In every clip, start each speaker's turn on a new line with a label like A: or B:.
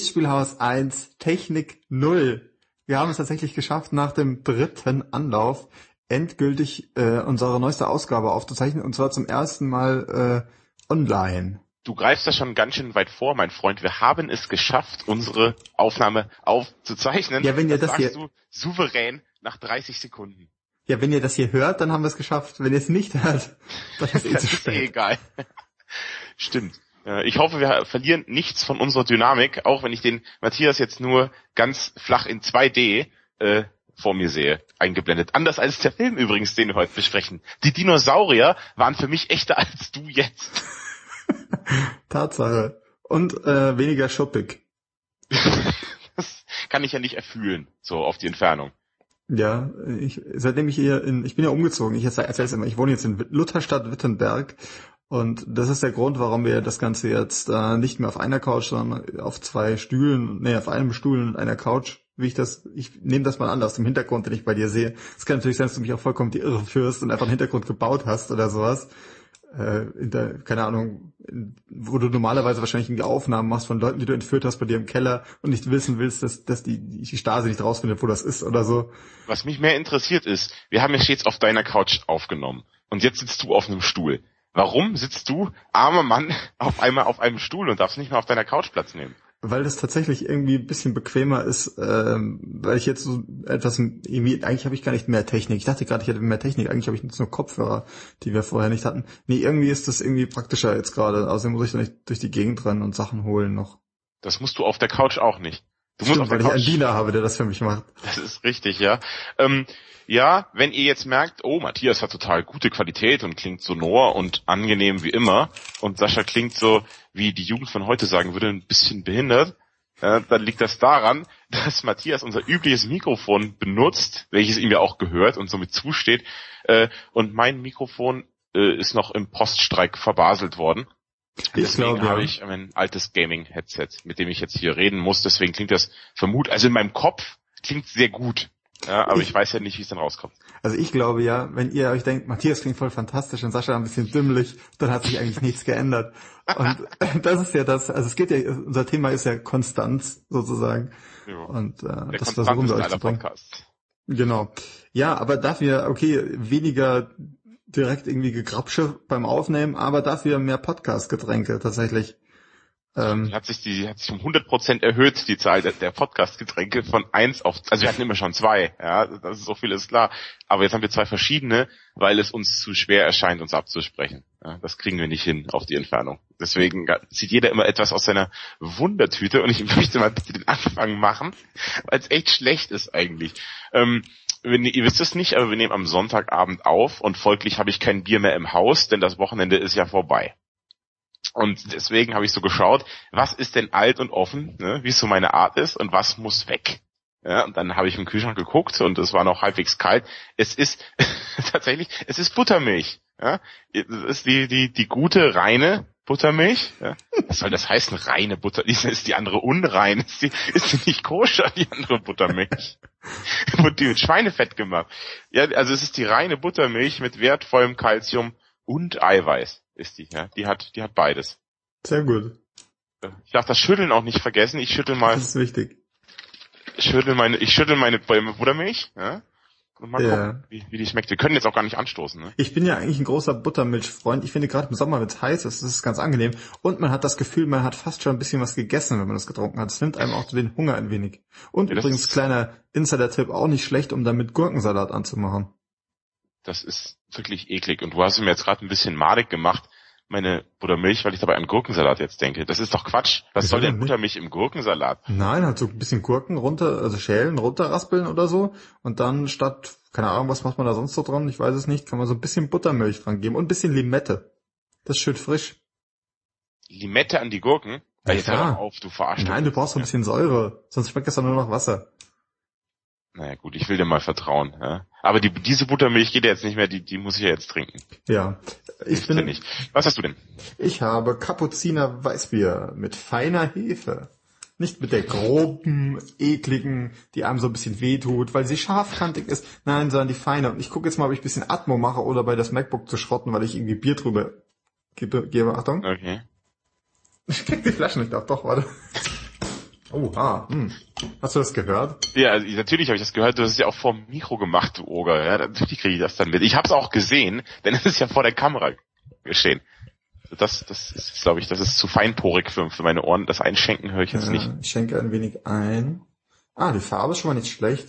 A: Lichtspielhaus 1, Technik 0. Wir haben es tatsächlich geschafft, nach dem dritten Anlauf endgültig äh, unsere neueste Ausgabe aufzuzeichnen und zwar zum ersten Mal äh, online.
B: Du greifst da schon ganz schön weit vor, mein Freund. Wir haben es geschafft, unsere Aufnahme aufzuzeichnen.
A: Ja, wenn ihr das, das hier
B: du souverän nach 30 Sekunden.
A: Ja, wenn ihr das hier hört, dann haben wir es geschafft. Wenn ihr es nicht hört, dann ist es eh zu spät.
B: Eh egal. Stimmt. Ich hoffe, wir verlieren nichts von unserer Dynamik, auch wenn ich den Matthias jetzt nur ganz flach in 2D äh, vor mir sehe, eingeblendet. Anders als der Film übrigens, den wir heute besprechen. Die Dinosaurier waren für mich echter als du jetzt.
A: Tatsache. Und äh, weniger schuppig.
B: das kann ich ja nicht erfühlen, so auf die Entfernung.
A: Ja, ich, seitdem ich hier in, ich bin ja umgezogen, ich erzähle es immer, ich wohne jetzt in Lutherstadt Wittenberg und das ist der Grund, warum wir das Ganze jetzt äh, nicht mehr auf einer Couch, sondern auf zwei Stühlen, nee, auf einem Stuhl und einer Couch, wie ich das, ich nehme das mal an aus dem Hintergrund, den ich bei dir sehe. Es kann natürlich sein, dass du mich auch vollkommen die Irre führst und einfach einen Hintergrund gebaut hast oder sowas. Äh, der, keine Ahnung, wo du normalerweise wahrscheinlich Aufnahmen machst von Leuten, die du entführt hast bei dir im Keller und nicht wissen willst, dass, dass die, die Stasi nicht rausfindet, wo das ist oder so.
B: Was mich mehr interessiert ist, wir haben ja stets auf deiner Couch aufgenommen und jetzt sitzt du auf einem Stuhl. Warum sitzt du, armer Mann, auf einmal auf einem Stuhl und darfst nicht mehr auf deiner Couch Platz nehmen?
A: Weil das tatsächlich irgendwie ein bisschen bequemer ist, ähm, weil ich jetzt so etwas, irgendwie, eigentlich habe ich gar nicht mehr Technik. Ich dachte gerade, ich hätte mehr Technik. Eigentlich habe ich jetzt nur Kopfhörer, die wir vorher nicht hatten. Nee, irgendwie ist das irgendwie praktischer jetzt gerade. Außerdem muss ich da nicht durch die Gegend rennen und Sachen holen noch.
B: Das musst du auf der Couch auch nicht.
A: Du Stimmt, musst weil ich einen Diener habe, der das für mich macht.
B: Das ist richtig, ja. Ähm, ja, wenn ihr jetzt merkt, oh, Matthias hat total gute Qualität und klingt sonor und angenehm wie immer und Sascha klingt so, wie die Jugend von heute sagen würde, ein bisschen behindert, äh, dann liegt das daran, dass Matthias unser übliches Mikrofon benutzt, welches ihm ja auch gehört und somit zusteht, äh, und mein Mikrofon äh, ist noch im Poststreik verbaselt worden. Deswegen habe ich ein altes Gaming-Headset, mit dem ich jetzt hier reden muss. Deswegen klingt das vermut, also in meinem Kopf klingt sehr gut. Ja, aber ich, ich weiß ja nicht, wie es dann rauskommt.
A: Also ich glaube ja, wenn ihr euch denkt, Matthias klingt voll fantastisch und Sascha ein bisschen dümmlich, dann hat sich eigentlich nichts geändert. Und das ist ja das, also es geht ja, unser Thema ist ja Konstanz sozusagen. Ja. Und äh, das versuchen wir euch zu bringen. Podcast. Genau. Ja, aber dafür, okay, weniger direkt irgendwie Gegrapsche beim Aufnehmen, aber dafür mehr Podcast-Getränke tatsächlich.
B: Ähm, hat sich die hat sich um 100 Prozent erhöht die Zahl der, der Podcast-Getränke von eins auf also wir hatten immer schon zwei ja das ist so viel ist klar. Aber jetzt haben wir zwei verschiedene weil es uns zu schwer erscheint uns abzusprechen. Ja, das kriegen wir nicht hin auf die Entfernung. Deswegen zieht jeder immer etwas aus seiner Wundertüte und ich möchte mal bitte den Anfang machen weil es echt schlecht ist eigentlich. Ähm, ihr wisst es nicht, aber wir nehmen am Sonntagabend auf und folglich habe ich kein Bier mehr im Haus, denn das Wochenende ist ja vorbei. Und deswegen habe ich so geschaut, was ist denn alt und offen, ne, wie es so meine Art ist und was muss weg. Ja, und dann habe ich im Kühlschrank geguckt und es war noch halbwegs kalt. Es ist tatsächlich, es ist Buttermilch. Ja, es ist die die die gute reine Buttermilch. Ja. Was soll das heißen? Reine Butter? Ist die andere unrein? Ist die, ist die nicht koscher, die andere Buttermilch? Wurde die mit Schweinefett gemacht. Ja, also es ist die reine Buttermilch mit wertvollem Kalzium und Eiweiß ist die, ja. Die hat, die hat beides.
A: Sehr gut.
B: Ich darf das Schütteln auch nicht vergessen. Ich schüttel mal.
A: Das ist wichtig.
B: Ich schüttel meine, ich schüttel meine Buttermilch, ja. Und mal ja. gucken, wie, wie die schmeckt. Wir können jetzt auch gar nicht anstoßen, ne?
A: Ich bin ja eigentlich ein großer Buttermilchfreund. Ich finde gerade im Sommer, wenn es heiß ist, ist es ganz angenehm. Und man hat das Gefühl, man hat fast schon ein bisschen was gegessen, wenn man das getrunken hat. Es nimmt einem auch den Hunger ein wenig. Und ja, übrigens, kleiner Insider-Tipp, auch nicht schlecht, um damit Gurkensalat anzumachen
B: das ist wirklich eklig. Und du hast mir jetzt gerade ein bisschen madig gemacht, meine Buttermilch, weil ich dabei an Gurkensalat jetzt denke. Das ist doch Quatsch. Was soll denn Buttermilch im Gurkensalat?
A: Nein, halt so ein bisschen Gurken runter, also schälen, runterraspeln oder so. Und dann statt, keine Ahnung, was macht man da sonst so dran? Ich weiß es nicht. Kann man so ein bisschen Buttermilch dran geben und ein bisschen Limette. Das ist schön frisch.
B: Limette an die Gurken?
A: Ja, jetzt hör auf, du verarschst Nein, du brauchst so ein bisschen Säure. Sonst schmeckt das dann nur noch Wasser.
B: Naja gut, ich will dir mal vertrauen. Ja? Aber die, diese Buttermilch geht ja jetzt nicht mehr, die, die muss ich ja jetzt trinken.
A: Ja.
B: Ich bin, nicht. Was hast du denn?
A: Ich habe Kapuziner Weißbier mit feiner Hefe. Nicht mit der groben, ekligen, die einem so ein bisschen wehtut, weil sie scharfkantig ist. Nein, sondern die feine. Und ich gucke jetzt mal, ob ich ein bisschen Atmo mache oder bei das MacBook zu schrotten, weil ich irgendwie Bier drüber gebe. gebe Achtung.
B: Okay.
A: Ich krieg die Flaschen nicht auf. Doch, warte. Oh, ah, hm. Hast du das gehört?
B: Ja, also, natürlich habe ich das gehört. Du hast es ja auch vor dem Mikro gemacht, du Oger. Ja, natürlich kriege ich das dann mit. Ich habe es auch gesehen, denn es ist ja vor der Kamera geschehen. Das, das ist, glaube ich, das ist zu feinporig für, für meine Ohren. Das Einschenken höre ich jetzt ja, nicht.
A: Ich schenke ein wenig ein. Ah, die Farbe ist schon mal nicht schlecht.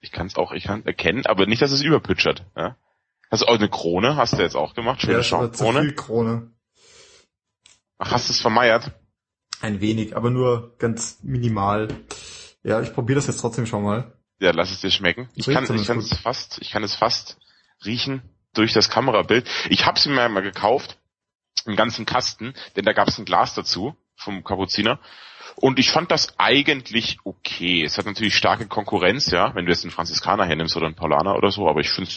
B: Ich kann es auch, ich kann erkennen, aber nicht, dass es überpütschert. Ja? Hast du auch eine Krone? Hast du jetzt auch gemacht?
A: Schöne ja, Schaumkrone. Krone.
B: Ach, hast du es vermeiert?
A: Ein wenig, aber nur ganz minimal. Ja, ich probiere das jetzt trotzdem schon mal.
B: Ja, lass es dir schmecken. Ich kann, ich kann es fast, ich kann es fast riechen durch das Kamerabild. Ich habe es mir mal gekauft, einen ganzen Kasten, denn da gab es ein Glas dazu vom Kapuziner. Und ich fand das eigentlich okay. Es hat natürlich starke Konkurrenz, ja, wenn du jetzt einen Franziskaner hernimmst oder einen Paulaner oder so, aber ich finde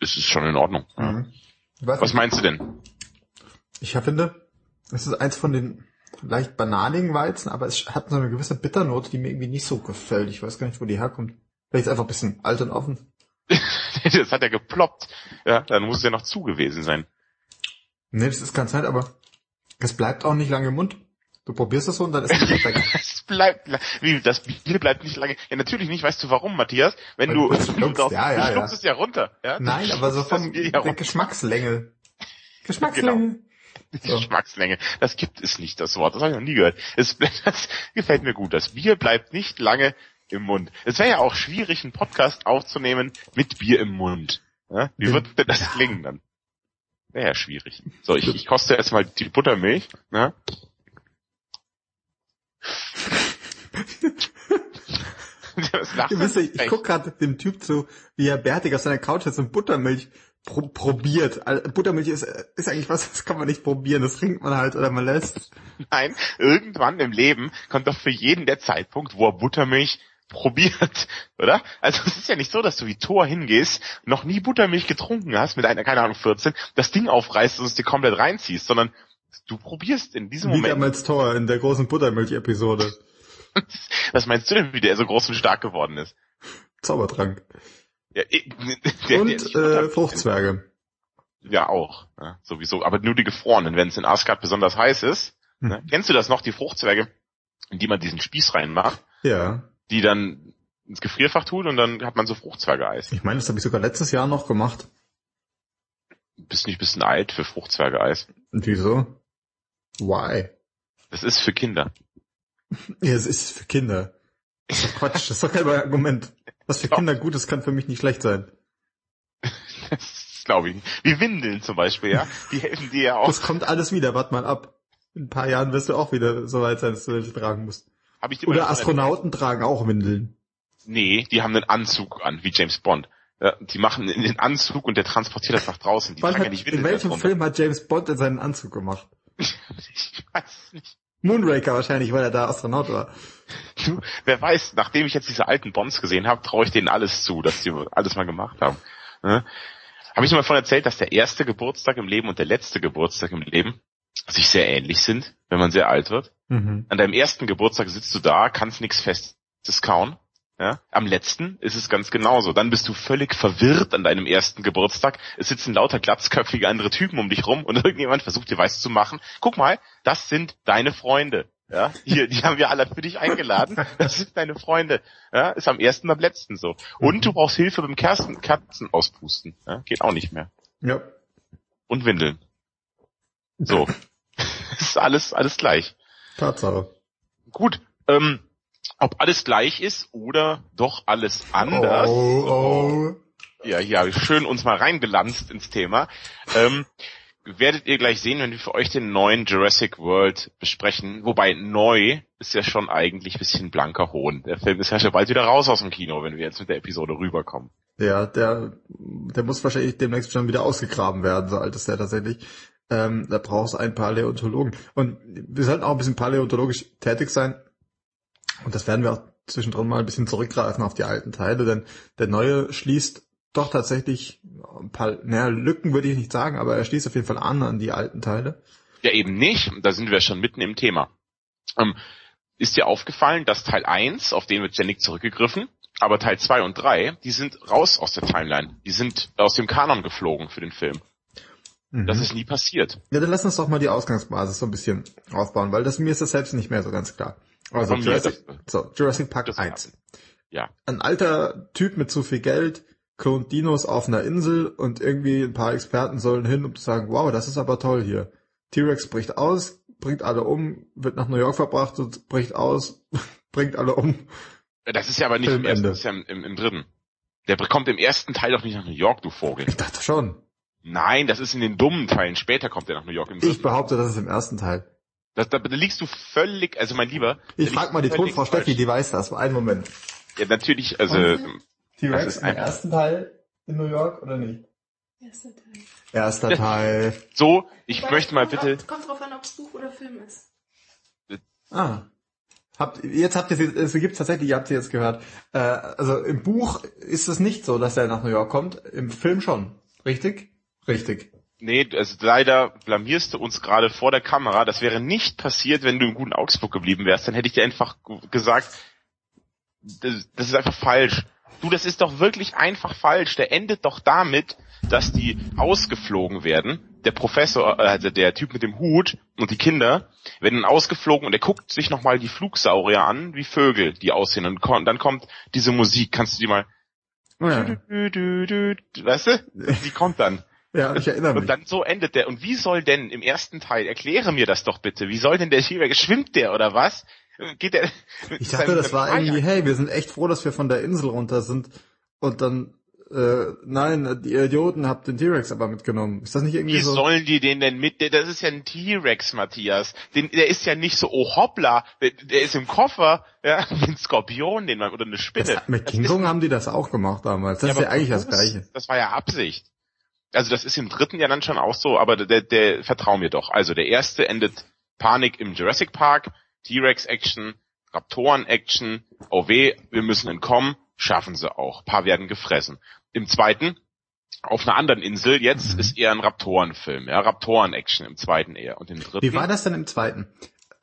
B: es ist schon in Ordnung. Mhm. Was meinst du denn?
A: Ich finde, es ist eins von den leicht banaligen Weizen, aber es hat so eine gewisse Bitternote, die mir irgendwie nicht so gefällt. Ich weiß gar nicht, wo die herkommt. Vielleicht ist einfach ein bisschen alt und offen.
B: das hat ja geploppt. Ja, dann muss es ja noch zu gewesen sein.
A: Nee, das ist ganz nett, aber es bleibt auch nicht lange im Mund. Du probierst das so und dann ist es
B: weg. es bleibt, wie, das Bier bleibt nicht lange. Ja, natürlich nicht. Weißt du warum, Matthias? Wenn du, du schluckst,
A: du, ja, ja,
B: du schluckst
A: ja.
B: es ja runter. Ja?
A: Nein, aber so vom der Geschmackslänge. Geschmackslänge. Genau.
B: So. Geschmackslänge. Das gibt es nicht, das Wort. Das habe ich noch nie gehört. Es, das gefällt mir gut. Das Bier bleibt nicht lange im Mund. Es wäre ja auch schwierig, einen Podcast aufzunehmen mit Bier im Mund. Ja? Wie wird denn das klingen dann? Wäre ja schwierig. So, ich, ich koste jetzt mal die Buttermilch. Ja?
A: Ihr wisst, ich, ich guck gerade dem Typ zu, wie er bärtig auf seiner Couch sitzt und Buttermilch pro probiert. Buttermilch ist, ist eigentlich was, das kann man nicht probieren, das trinkt man halt oder man lässt.
B: Nein, irgendwann im Leben kommt doch für jeden der Zeitpunkt, wo er Buttermilch probiert, oder? Also es ist ja nicht so, dass du wie Thor hingehst, noch nie Buttermilch getrunken hast, mit einer, keine Ahnung, 14, das Ding aufreißt und es dir komplett reinziehst, sondern du probierst in diesem wie Moment.
A: Wie damals Thor in der großen Buttermilch-Episode.
B: Was meinst du denn, wie der so groß und stark geworden ist?
A: Zaubertrank. Ja, der, und der äh, Fruchtzwerge.
B: Ja, auch. Ja, sowieso. Aber nur die gefrorenen, wenn es in Asgard besonders heiß ist. Hm. Ne? Kennst du das noch, die Fruchtzwerge, in die man diesen Spieß reinmacht?
A: Ja.
B: Die dann ins Gefrierfach tun und dann hat man so Fruchtzwerge-Eis.
A: Ich meine, das habe ich sogar letztes Jahr noch gemacht.
B: Bist nicht ein bisschen alt für Fruchtzwerge-Eis?
A: Und wieso? Why?
B: Das ist für Kinder.
A: Ja, es ist für Kinder. Das ist Quatsch, das ist doch kein Argument. Was für Kinder gut ist, kann für mich nicht schlecht sein.
B: Das glaube ich nicht. Wie Windeln zum Beispiel, ja. Die helfen dir ja auch.
A: Das kommt alles wieder, warte mal ab. In ein paar Jahren wirst du auch wieder so weit sein, dass du welche tragen musst. Hab ich Oder Astronauten tragen auch Windeln.
B: Nee, die haben einen Anzug an, wie James Bond. Ja, die machen den Anzug und der transportiert das nach draußen. Die
A: tragen hat, ja nicht Windeln in welchem Film hat James Bond in seinen Anzug gemacht?
B: ich weiß nicht.
A: Moonraker wahrscheinlich, weil er da Astronaut war.
B: Du, wer weiß, nachdem ich jetzt diese alten Bonds gesehen habe, traue ich denen alles zu, dass die alles mal gemacht haben. Ne? Habe ich mal davon erzählt, dass der erste Geburtstag im Leben und der letzte Geburtstag im Leben sich sehr ähnlich sind, wenn man sehr alt wird. Mhm. An deinem ersten Geburtstag sitzt du da, kannst nichts Festes kauen. Ja? Am letzten ist es ganz genauso. Dann bist du völlig verwirrt an deinem ersten Geburtstag. Es sitzen lauter glatzköpfige andere Typen um dich rum und irgendjemand versucht dir weiß zu machen. Guck mal, das sind deine Freunde. Ja, hier, die haben wir alle für dich eingeladen. Das sind deine Freunde. Ja, ist am ersten, am letzten so. Und du brauchst Hilfe beim Kerzen, Kerzen auspusten. Ja, geht auch nicht mehr.
A: Ja.
B: Und Windeln. So. ist alles, alles gleich.
A: Tatsache.
B: Gut. Ähm, ob alles gleich ist oder doch alles anders. Oh, oh. Ja, ja, schön uns mal reingelanzt ins Thema. Ähm, werdet ihr gleich sehen, wenn wir für euch den neuen Jurassic World besprechen. Wobei neu ist ja schon eigentlich bisschen blanker Hohn. Der Film ist ja schon bald wieder raus aus dem Kino, wenn wir jetzt mit der Episode rüberkommen.
A: Ja, der, der muss wahrscheinlich demnächst schon wieder ausgegraben werden, so alt ist der tatsächlich. Ähm, da brauchst du ein Paläontologen. Und wir sollten auch ein bisschen paläontologisch tätig sein. Und das werden wir auch zwischendrin mal ein bisschen zurückgreifen auf die alten Teile, denn der neue schließt doch tatsächlich ein paar, naja, Lücken würde ich nicht sagen, aber er schließt auf jeden Fall an an die alten Teile.
B: Ja, eben nicht. Da sind wir schon mitten im Thema. Ähm, ist dir aufgefallen, dass Teil 1, auf den wird ständig zurückgegriffen, aber Teil 2 und 3, die sind raus aus der Timeline. Die sind aus dem Kanon geflogen für den Film. Mhm. Das ist nie passiert.
A: Ja, dann lass uns doch mal die Ausgangsbasis so ein bisschen aufbauen, weil das mir ist das selbst nicht mehr so ganz klar. Also Jurassic, so, Jurassic Park 1.
B: Ja.
A: Ein alter Typ mit zu viel Geld klont Dinos auf einer Insel und irgendwie ein paar Experten sollen hin, um zu sagen, wow, das ist aber toll hier. T-Rex bricht aus, bringt alle um, wird nach New York verbracht und bricht aus, bringt alle um.
B: Das ist ja aber nicht Film im ersten, das ist ja im, im, im dritten. Der kommt im ersten Teil doch nicht nach New York, du Vogel.
A: Ich dachte schon.
B: Nein, das ist in den dummen Teilen. Später kommt er nach New York.
A: Im ich behaupte, das ist im ersten Teil.
B: Das, da, da liegst du völlig, also mein Lieber.
A: Ich frag mal die Tonfrau Steffi, die weiß das. Einen Moment.
B: Ja, natürlich, also.
A: T-Rex im ersten Teil in New York oder nicht?
C: Erster Teil.
A: Erster Teil.
B: So, ich Wobei, möchte mal bitte.
C: Kommt, kommt drauf an, ob es Buch oder Film ist.
A: Ah. Habt, jetzt habt ihr es gibt tatsächlich, ihr habt sie jetzt gehört. Äh, also im Buch ist es nicht so, dass er nach New York kommt. Im Film schon. Richtig? Richtig.
B: Nee, also leider blamierst du uns gerade vor der Kamera. Das wäre nicht passiert, wenn du im guten Augsburg geblieben wärst. Dann hätte ich dir einfach gesagt, das, das ist einfach falsch. Du, das ist doch wirklich einfach falsch. Der endet doch damit, dass die ausgeflogen werden. Der Professor, äh, also der Typ mit dem Hut und die Kinder werden ausgeflogen und er guckt sich nochmal die Flugsaurier an, wie Vögel, die aussehen. Und dann kommt diese Musik. Kannst du die mal... Ja. Du, du, weißt du? Die kommt dann.
A: Ja, ich erinnere mich.
B: Und dann so endet der. Und wie soll denn im ersten Teil, erkläre mir das doch bitte, wie soll denn der T-Rex, schwimmt der oder was? Geht der?
A: Ich dachte, das war irgendwie, hey, wir sind echt froh, dass wir von der Insel runter sind. Und dann, äh, nein, die Idioten habt den T-Rex aber mitgenommen. Ist das nicht irgendwie
B: wie
A: so?
B: Wie sollen die den denn mit? Das ist ja ein T-Rex, Matthias. Den, der ist ja nicht so, oh hoppla, der, der ist im Koffer, ja, ein Skorpion, den man, oder eine Spinne.
A: Das, mit King Kong haben die das auch gemacht damals. Das ja, ist ja eigentlich das Gleiche.
B: Das war ja Absicht. Also das ist im dritten ja dann schon auch so, aber der, der vertrau mir doch. Also der erste endet Panik im Jurassic Park, T-Rex-Action, Raptoren-Action, oh weh, wir müssen entkommen, schaffen sie auch. Ein paar werden gefressen. Im zweiten, auf einer anderen Insel, jetzt mhm. ist eher ein Raptoren-Film, ja, Raptoren-Action im zweiten eher. Und im dritten.
A: Wie war das denn im zweiten?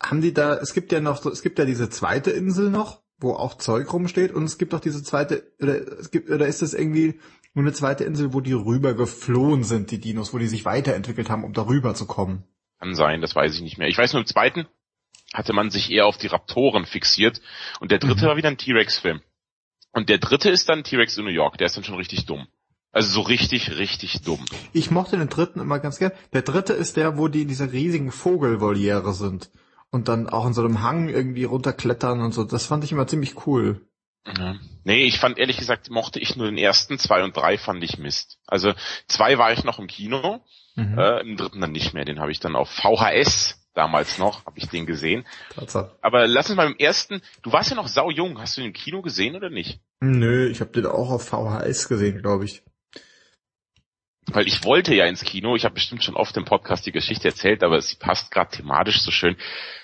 A: Haben die da, es gibt ja noch es gibt ja diese zweite Insel noch, wo auch Zeug rumsteht und es gibt auch diese zweite, oder es gibt, oder ist das irgendwie nur eine zweite Insel, wo die rüber geflohen sind, die Dinos, wo die sich weiterentwickelt haben, um darüber zu kommen?
B: Kann sein, das weiß ich nicht mehr. Ich weiß nur im zweiten, hatte man sich eher auf die Raptoren fixiert. Und der dritte mhm. war wieder ein T-Rex-Film. Und der dritte ist dann T-Rex in New York. Der ist dann schon richtig dumm. Also so richtig, richtig dumm.
A: Ich mochte den dritten immer ganz gern. Der dritte ist der, wo die in dieser riesigen Vogelvoliere sind. Und dann auch in so einem Hang irgendwie runterklettern und so. Das fand ich immer ziemlich cool.
B: Ja. Nee, ich fand ehrlich gesagt, mochte ich nur den ersten, zwei und drei fand ich Mist. Also zwei war ich noch im Kino, mhm. äh, im dritten dann nicht mehr. Den habe ich dann auf VHS damals noch, habe ich den gesehen. Tatsache. Aber lass uns mal im ersten, du warst ja noch sau jung, hast du den im Kino gesehen oder nicht?
A: Nö, ich habe den auch auf VHS gesehen, glaube ich.
B: Weil ich wollte ja ins Kino, ich habe bestimmt schon oft im Podcast die Geschichte erzählt, aber sie passt gerade thematisch so schön.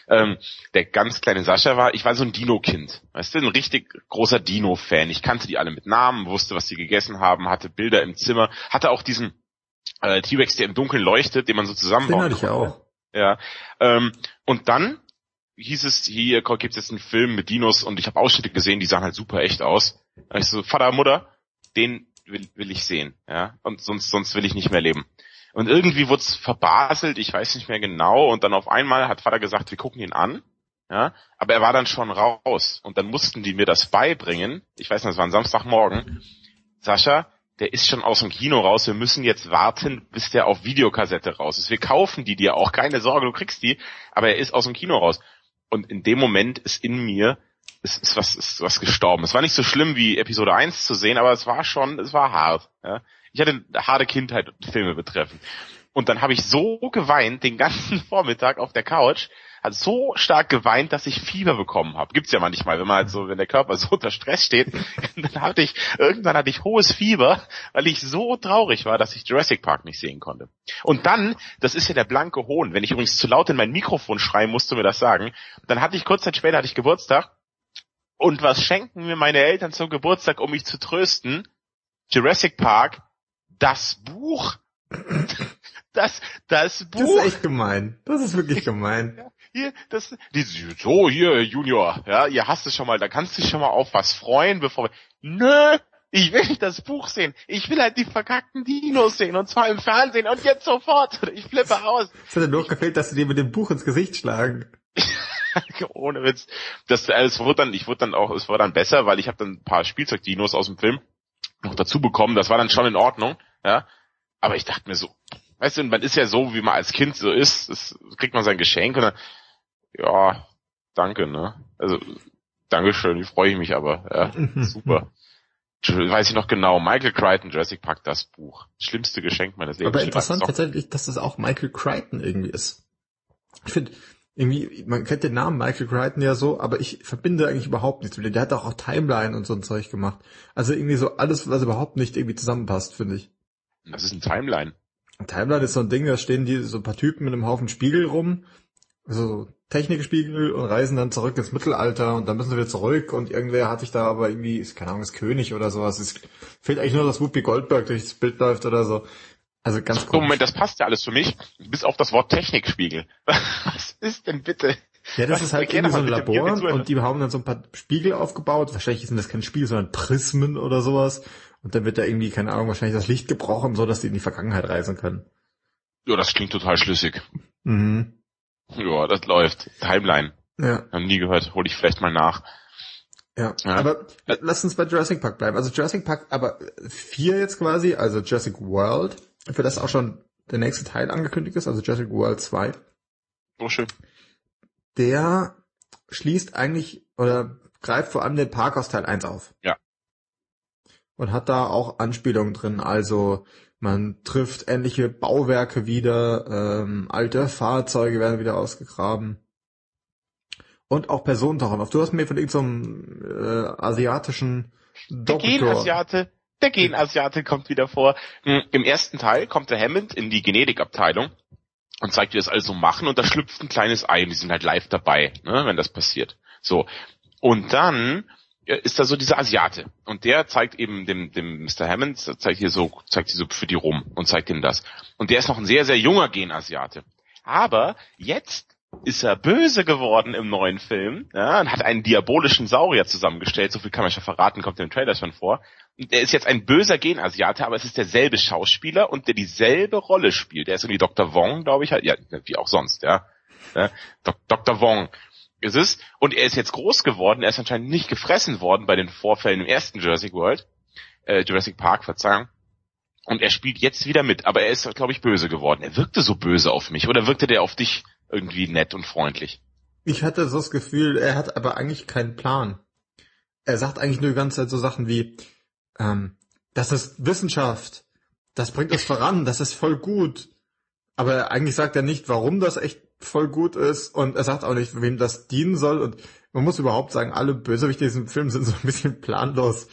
B: Ähm, der ganz kleine Sascha war, ich war so ein Dino-Kind, weißt du, ein richtig großer Dino-Fan. Ich kannte die alle mit Namen, wusste, was sie gegessen haben, hatte Bilder im Zimmer, hatte auch diesen äh, T-Rex, der im Dunkeln leuchtet, den man so zusammenbaut.
A: Den hatte ich auch.
B: Ja. Ähm, und dann hieß es, hier gibt's jetzt einen Film mit Dinos und ich habe Ausschnitte gesehen, die sahen halt super echt aus. Ich so, Vater, Mutter, den will, will ich sehen, ja. Und sonst, sonst will ich nicht mehr leben. Und irgendwie wurde es verbaselt, ich weiß nicht mehr genau, und dann auf einmal hat Vater gesagt, wir gucken ihn an, ja, aber er war dann schon raus. Und dann mussten die mir das beibringen. Ich weiß nicht, es war ein Samstagmorgen. Sascha, der ist schon aus dem Kino raus, wir müssen jetzt warten, bis der auf Videokassette raus ist. Wir kaufen die dir auch, keine Sorge, du kriegst die, aber er ist aus dem Kino raus. Und in dem Moment ist in mir, ist, ist was, ist was gestorben. Es war nicht so schlimm wie Episode 1 zu sehen, aber es war schon, es war hart. Ja? Ich hatte eine harte Kindheit, Filme betreffen. Und dann habe ich so geweint den ganzen Vormittag auf der Couch, hat so stark geweint, dass ich Fieber bekommen habe. Gibt's ja manchmal, wenn man halt so, wenn der Körper so unter Stress steht, dann hatte ich, irgendwann hatte ich hohes Fieber, weil ich so traurig war, dass ich Jurassic Park nicht sehen konnte. Und dann, das ist ja der blanke Hohn, wenn ich übrigens zu laut in mein Mikrofon schreien, musst du mir das sagen, dann hatte ich kurz Zeit später hatte ich Geburtstag und was schenken mir meine Eltern zum Geburtstag, um mich zu trösten? Jurassic Park, das Buch. Das, das Buch. Das
A: ist echt gemein. Das ist wirklich gemein
B: hier, das, die, so, hier, Junior, ja, ihr hast es schon mal, da kannst du dich schon mal auf was freuen, bevor wir, nö, Ich will nicht das Buch sehen. Ich will halt die verkackten Dinos sehen und zwar im Fernsehen und jetzt sofort. Ich flippe aus.
A: Es hat dir nur gefehlt, dass sie dir mit dem Buch ins Gesicht schlagen.
B: Ohne Witz. Das, äh, es wurde dann, ich wurde dann auch, es war dann besser, weil ich habe dann ein paar Spielzeugdinos aus dem Film noch dazu bekommen. Das war dann schon in Ordnung, ja. Aber ich dachte mir so, weißt du, man ist ja so, wie man als Kind so ist. Das kriegt man sein Geschenk und dann, ja, danke, ne? Also, Dankeschön, ich freue mich aber. Ja, super. Weiß ich noch genau, Michael Crichton, Jurassic Park, das Buch. Schlimmste Geschenk meines Lebens.
A: Aber interessant tatsächlich, dass das auch Michael Crichton irgendwie ist. Ich finde, irgendwie, man kennt den Namen Michael Crichton ja so, aber ich verbinde eigentlich überhaupt nichts mit dem. Der hat auch, auch Timeline und so ein Zeug gemacht. Also irgendwie so alles, was überhaupt nicht irgendwie zusammenpasst, finde ich.
B: Das ist ein Timeline.
A: Timeline ist so ein Ding, da stehen die so ein paar Typen mit einem Haufen Spiegel rum, also Technikspiegel und reisen dann zurück ins Mittelalter und dann müssen sie wieder zurück und irgendwer hat sich da aber irgendwie, ist, keine Ahnung, ist König oder sowas. Es fehlt eigentlich nur, dass Whoopi Goldberg durchs Bild läuft oder so. Also ganz
B: komisch. Moment, das passt ja alles für mich, bis auf das Wort Technikspiegel. Was ist denn bitte?
A: Ja, das Was ist halt irgendwie so ein Labor und die haben dann so ein paar Spiegel aufgebaut. Wahrscheinlich sind das kein Spiegel, sondern Prismen oder sowas. Und dann wird da irgendwie, keine Ahnung, wahrscheinlich das Licht gebrochen, so dass die in die Vergangenheit reisen können.
B: Ja, das klingt total schlüssig.
A: Mhm.
B: Ja, das läuft. Timeline.
A: Ja.
B: Haben nie gehört, hole ich vielleicht mal nach.
A: Ja, ja, aber lass uns bei Jurassic Park bleiben. Also Jurassic Park, aber vier jetzt quasi, also Jurassic World, für das auch schon der nächste Teil angekündigt ist, also Jurassic World 2.
B: Oh, schön.
A: Der schließt eigentlich oder greift vor allem den Park aus Teil 1 auf.
B: Ja.
A: Und hat da auch Anspielungen drin, also man trifft ähnliche Bauwerke wieder, ähm, alte Fahrzeuge werden wieder ausgegraben. Und auch Personen tauchen auf. Du hast mir von irgendeinem so äh, asiatischen
B: Doktor... Der Genasiate, der Genasiate kommt wieder vor. Hm, Im ersten Teil kommt der Hammond in die Genetikabteilung und zeigt, wie das alles so machen und da schlüpft ein kleines Ei und die sind halt live dabei, ne, wenn das passiert. So. Und dann ist da so dieser Asiate und der zeigt eben dem, dem Mr. Hammond, zeigt hier so, zeigt hier so für die rum und zeigt ihm das. Und der ist noch ein sehr, sehr junger Genasiate. Aber jetzt ist er böse geworden im neuen Film ja, und hat einen diabolischen Saurier zusammengestellt. So viel kann man schon verraten, kommt im Trailer schon vor. Und er ist jetzt ein böser Genasiate, aber es ist derselbe Schauspieler und der dieselbe Rolle spielt. Der ist irgendwie Dr. Wong, glaube ich, halt, ja, wie auch sonst, ja. ja Dr. Wong ist es. Und er ist jetzt groß geworden. Er ist anscheinend nicht gefressen worden bei den Vorfällen im ersten Jurassic World, äh, Jurassic Park, Verzeihung. Und er spielt jetzt wieder mit, aber er ist, glaube ich, böse geworden. Er wirkte so böse auf mich. Oder wirkte der auf dich irgendwie nett und freundlich?
A: Ich hatte so das Gefühl, er hat aber eigentlich keinen Plan. Er sagt eigentlich nur die ganze Zeit so Sachen wie, ähm, das ist Wissenschaft, das bringt uns voran, das ist voll gut. Aber eigentlich sagt er nicht, warum das echt voll gut ist und er sagt auch nicht, wem das dienen soll und man muss überhaupt sagen, alle Bösewichte in diesem Film sind so ein bisschen planlos.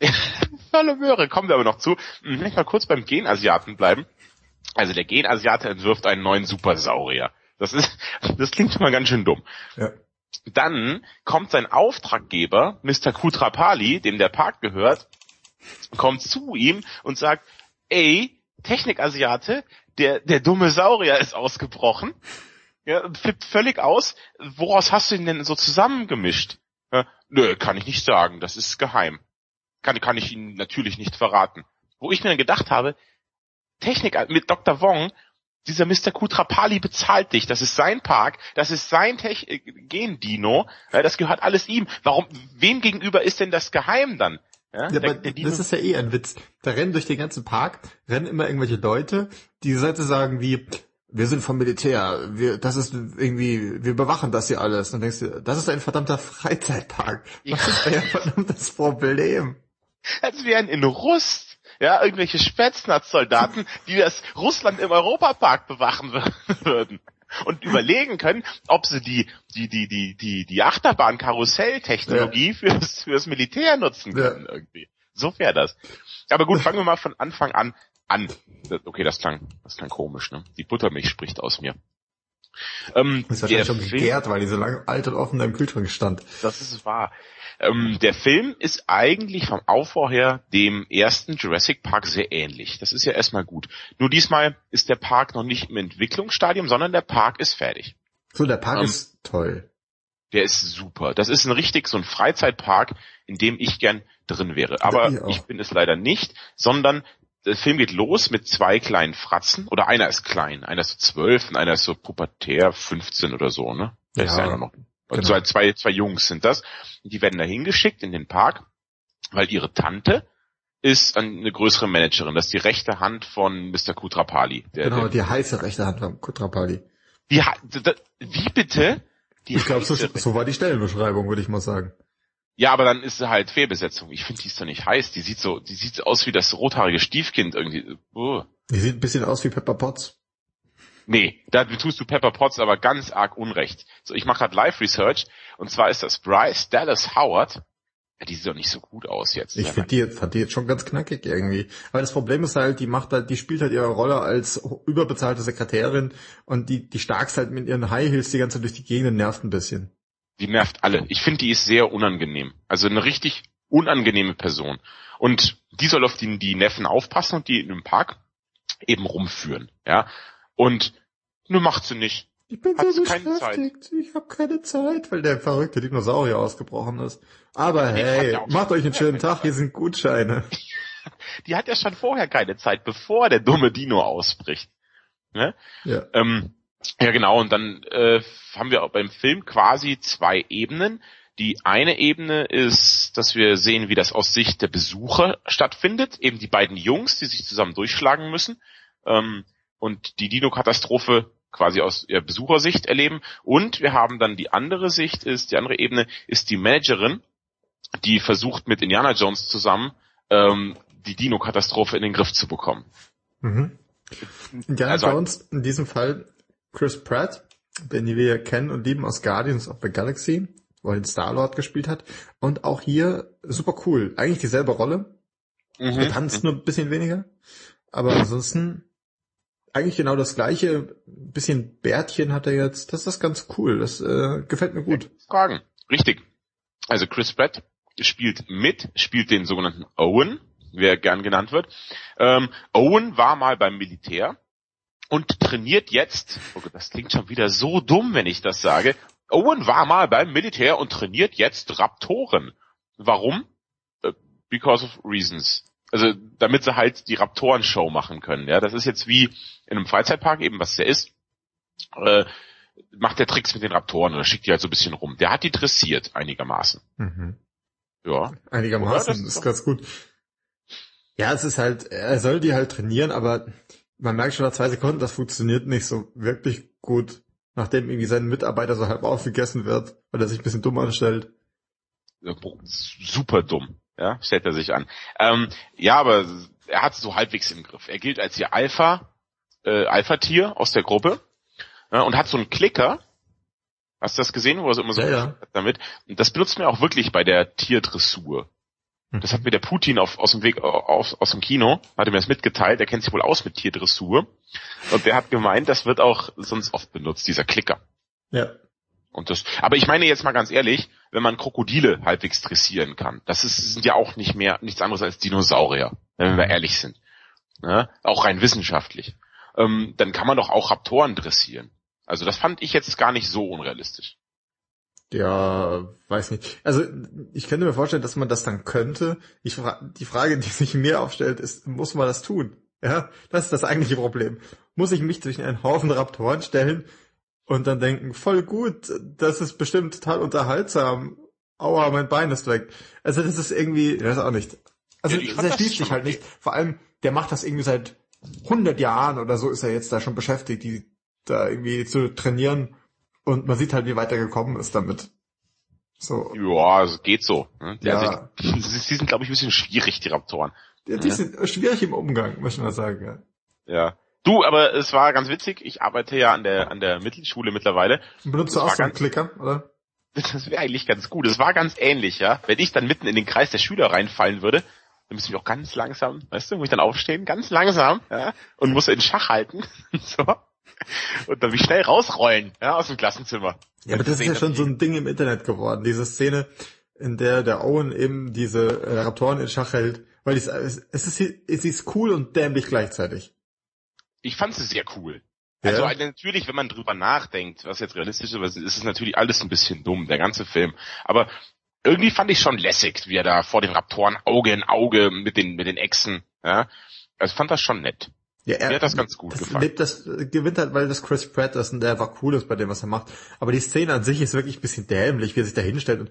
B: Volle Möhre, kommen wir aber noch zu. Hm, ich mal kurz beim Genasiaten bleiben. Also der Genasiate entwirft einen neuen Supersaurier. Das ist, das klingt schon mal ganz schön dumm.
A: Ja.
B: Dann kommt sein Auftraggeber, Mr. Kutrapali, dem der Park gehört, kommt zu ihm und sagt, ey, Technikasiate, der, der dumme Saurier ist ausgebrochen. Ja, flippt völlig aus. Woraus hast du ihn denn so zusammengemischt? Ja, nö, kann ich nicht sagen. Das ist geheim. Kann, kann ich Ihnen natürlich nicht verraten. Wo ich mir dann gedacht habe, Technik mit Dr. Wong, dieser Mr. Kutrapali bezahlt dich. Das ist sein Park, das ist sein Gen-Dino, ja, das gehört alles ihm. Warum, wem gegenüber ist denn das geheim dann?
A: Ja, ja der, der das ist ja eh ein Witz. Da rennen durch den ganzen Park, rennen immer irgendwelche Leute, die Seite sagen wie, wir sind vom Militär, wir, das ist irgendwie, wir bewachen das hier alles. Dann denkst du, das ist ein verdammter Freizeitpark. Was ist ein verdammtes Problem?
B: Als wären in Rust, ja, irgendwelche Spätznatzsoldaten, die das Russland im Europapark bewachen würden. Und überlegen können, ob sie die, die, die, die, die, die Achterbahn-Karussell-Technologie ja. fürs, fürs Militär nutzen können ja. irgendwie. So wäre das. Aber gut, fangen wir mal von Anfang an an. Okay, das klang, das klang komisch, ne? Die Buttermilch spricht aus mir.
A: Ähm, das war schon gegärt, weil die so lange alt und offen im Kühlschrank stand.
B: Das ist wahr. Ähm, der Film ist eigentlich vom Aufbau her dem ersten Jurassic Park sehr ähnlich. Das ist ja erstmal gut. Nur diesmal ist der Park noch nicht im Entwicklungsstadium, sondern der Park ist fertig.
A: So, der Park ähm, ist toll.
B: Der ist super. Das ist ein richtig so ein Freizeitpark, in dem ich gern drin wäre. Aber
A: ich
B: ich bin es leider nicht, sondern der Film geht los mit zwei kleinen Fratzen. Oder einer ist klein, einer ist so zwölf und einer ist so pubertär 15 oder so, ne? Der ist
A: Ja,
B: ja noch.
A: genau.
B: Zwei, zwei, zwei Jungs sind das. Die werden da hingeschickt in den Park, weil ihre Tante ist eine größere Managerin. Das ist die rechte Hand von Mr. Kutrapali. Der,
A: Genau, die heiße rechte Hand von Kutrapali.
B: die, wie bitte? Die
A: Ich glaube, so, so war die Stellenbeschreibung, würde ich mal sagen.
B: Ja, aber dann ist sie halt Fehlbesetzung. Ich finde, die ist doch nicht heiß. Die sieht so, die sieht so aus wie das rothaarige Stiefkind irgendwie. Oh.
A: Die sieht ein bisschen aus wie Pepper Potts.
B: Nee, da tust du Pepper Potts aber ganz arg unrecht. So, ich mache gerade Live-Research und zwar ist das Bryce Dallas Howard. Ja, die sieht doch nicht so gut aus jetzt.
A: Ich finde die jetzt, fand die jetzt schon ganz knackig irgendwie. Aber das Problem ist halt, die macht halt, die spielt halt ihre Rolle als überbezahlte Sekretärin und die, die starkst halt mit ihren High Heels die ganze Zeit durch die Gegend und nervt ein bisschen.
B: Die nervt alle. Ich finde, die ist sehr unangenehm. Also eine richtig unangenehme Person. Und die soll auf die, die Neffen aufpassen und die in dem Park eben rumführen. Ja. Und nur macht sie nicht.
A: Ich bin
B: Hat keine
A: beschäftigt, ich habe keine Zeit, weil der verrückte Dinosaurier ausgebrochen ist. Aber hey,
B: ja
A: macht euch einen schönen Tag, hier sind Gutscheine.
B: Die hat ja schon vorher keine Zeit, bevor der dumme Dino ausbricht. Ne?
A: Ja.
B: Ähm, ja, genau. Und dann äh, haben wir auch beim Film quasi zwei Ebenen. Die eine Ebene ist, dass wir sehen, wie das aus Sicht der Besucher stattfindet. Eben die beiden Jungs, die sich zusammen durchschlagen müssen. Ähm, und die Dino-Katastrophe quasi aus ihrer Besuchersicht erleben. Und wir haben dann die andere Sicht, ist die andere Ebene, ist die Managerin, die versucht mit Indiana Jones zusammen ähm, die Dino-Katastrophe in den Griff zu bekommen.
A: Mhm. Indiana
B: Also-
A: Jones, in diesem Fall Chris Pratt, den wir kennen und lieben aus Guardians of the Galaxy, wo er den Star-Lord gespielt hat. Und auch hier super cool. Eigentlich dieselbe Rolle.
B: Mhm.
A: Er tanzt nur ein bisschen weniger. Aber ansonsten eigentlich genau das gleiche. Ein bisschen Bärtchen hat er jetzt. Das ist ganz cool. Das äh, gefällt mir gut.
B: Fragen. Richtig. Also Chris Pratt spielt mit, spielt den sogenannten Owen, wie er gern genannt wird. Ähm, Owen war mal beim Militär und trainiert jetzt, oh das klingt schon wieder so dumm, wenn ich das sage. Owen war mal beim Militär und trainiert jetzt Raptoren. Warum? Äh, Because of reasons. Also damit sie halt die Raptoren-Show machen können. Ja, das ist jetzt wie in einem Freizeitpark eben, was der ist. Äh, macht der Tricks mit den Raptoren oder schickt die halt so ein bisschen rum. Der hat die dressiert einigermaßen.
A: Mhm.
B: Ja.
A: Einigermaßen,
B: das ist
A: ist ganz gut. Ja, es ist halt, er soll die halt trainieren, aber man merkt schon nach zwei Sekunden, das funktioniert nicht so wirklich gut, nachdem irgendwie sein Mitarbeiter so halb aufgegessen wird, weil er sich ein bisschen dumm anstellt.
B: Super dumm. Ja, stellt er sich an. Ähm, ja, aber er hat es so halbwegs im Griff. Er gilt als ihr Alpha, äh, Alpha-Tier aus der Gruppe ja, und hat so einen Klicker. Hast du das gesehen, wo er so immer so
A: Ja, ja.
B: damit? Und das benutzt man auch wirklich bei der Tierdressur. Das hat mir der Putin auf, aus dem Weg aus, aus dem Kino, hat er mir das mitgeteilt, er kennt sich wohl aus mit Tierdressur. Und der hat gemeint, das wird auch sonst oft benutzt, dieser Klicker.
A: Ja.
B: Und das, aber ich meine jetzt mal ganz ehrlich, wenn man Krokodile halbwegs dressieren kann, das ist, sind ja auch nicht mehr, nichts anderes als Dinosaurier, wenn wir ehrlich sind. Ne? Auch rein wissenschaftlich. Ähm, dann kann man doch auch Raptoren dressieren. Also das fand ich jetzt gar nicht so unrealistisch.
A: Ja, weiß nicht. Also ich könnte mir vorstellen, dass man das dann könnte. Ich die Frage, die sich mir aufstellt, ist, muss man das tun? Ja, das ist das eigentliche Problem. Muss ich mich zwischen einen Haufen Raptoren stellen und dann denken, voll gut, das ist bestimmt total unterhaltsam. Aua, mein Bein ist weg. Also das ist irgendwie, ich weiß auch nicht. Also
B: Ja,
A: das
B: das
A: schließt sich halt
B: okay.
A: nicht. Vor allem, der macht das irgendwie seit 100 Jahren oder so ist er jetzt da schon beschäftigt, die da irgendwie zu trainieren. Und man sieht halt, wie weit er gekommen ist damit. So.
B: Ja, es geht so. Ne? Die,
A: Ja.
B: also, die sind, glaube ich, ein bisschen schwierig, die Raptoren.
A: Die, die sind schwierig im Umgang, muss ich mal sagen. Ja.
B: Ja. Du, aber es war ganz witzig. Ich arbeite ja an der an der Mittelschule mittlerweile.
A: Benutzt du auch so einen Klicker, oder?
B: Das wäre eigentlich ganz gut. Es war ganz ähnlich, ja. Wenn ich dann mitten in den Kreis der Schüler reinfallen würde, dann müssen wir auch ganz langsam, weißt du, muss ich dann aufstehen, ganz langsam, ja, und muss in Schach halten, so. Und dann mich schnell rausrollen, ja, aus dem Klassenzimmer.
A: Ja, aber das ist ja schon so ein Ding im Internet geworden, diese Szene, in der der Owen eben diese äh, Raptoren in Schach hält, weil es, es ist, es ist cool und dämlich gleichzeitig.
B: Ich fand sie sehr cool. Also natürlich, wenn man drüber nachdenkt, was jetzt realistisch ist, ist es natürlich alles ein bisschen dumm, der ganze Film. Aber irgendwie fand ich schon lässig, wie er da vor den Raptoren Auge in Auge mit den, mit den Echsen, ja. Also fand das schon nett.
A: Ja, er,
B: Mir hat das ganz gut
A: das
B: gefallen.
A: Lebt, das gewinnt halt, weil das Chris Pratt ist und der war cool ist bei dem, was er macht. Aber die Szene an sich ist wirklich ein bisschen dämlich, wie er sich da hinstellt und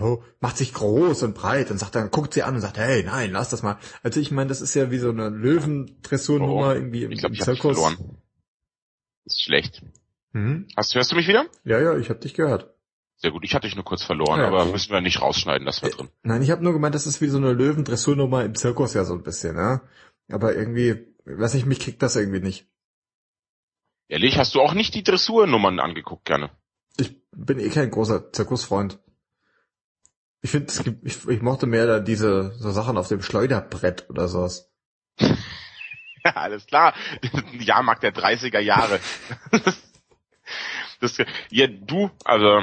A: oh, macht sich groß und breit und sagt dann, guckt sie an und sagt, hey, nein, lass das mal. Also ich meine, das ist ja wie so eine Löwendressurnummer
B: Oh,
A: irgendwie im,
B: Ich glaube,
A: im
B: ich
A: Zirkus.
B: verloren. Ist schlecht.
A: Mhm.
B: Hast, hörst du mich wieder?
A: Ja, ja, ich habe dich gehört.
B: Sehr gut, ich hatte dich nur kurz verloren,
A: Ja,
B: aber
A: okay.
B: müssen wir nicht rausschneiden, das war drin.
A: Nein, ich habe nur gemeint, das ist wie so eine Löwendressurnummer im Zirkus ja so ein bisschen, ja. Aber irgendwie, weiß nicht, mich kriegt das irgendwie nicht.
B: Ehrlich, hast du auch nicht die Dressurnummern angeguckt, gerne?
A: Ich bin eh kein großer Zirkusfreund. Ich finde, ich, ich mochte mehr da diese so Sachen auf dem Schleuderbrett oder sowas.
B: Ja, alles klar. Jahrmarkt der 30er Jahre. das, ja, du, also,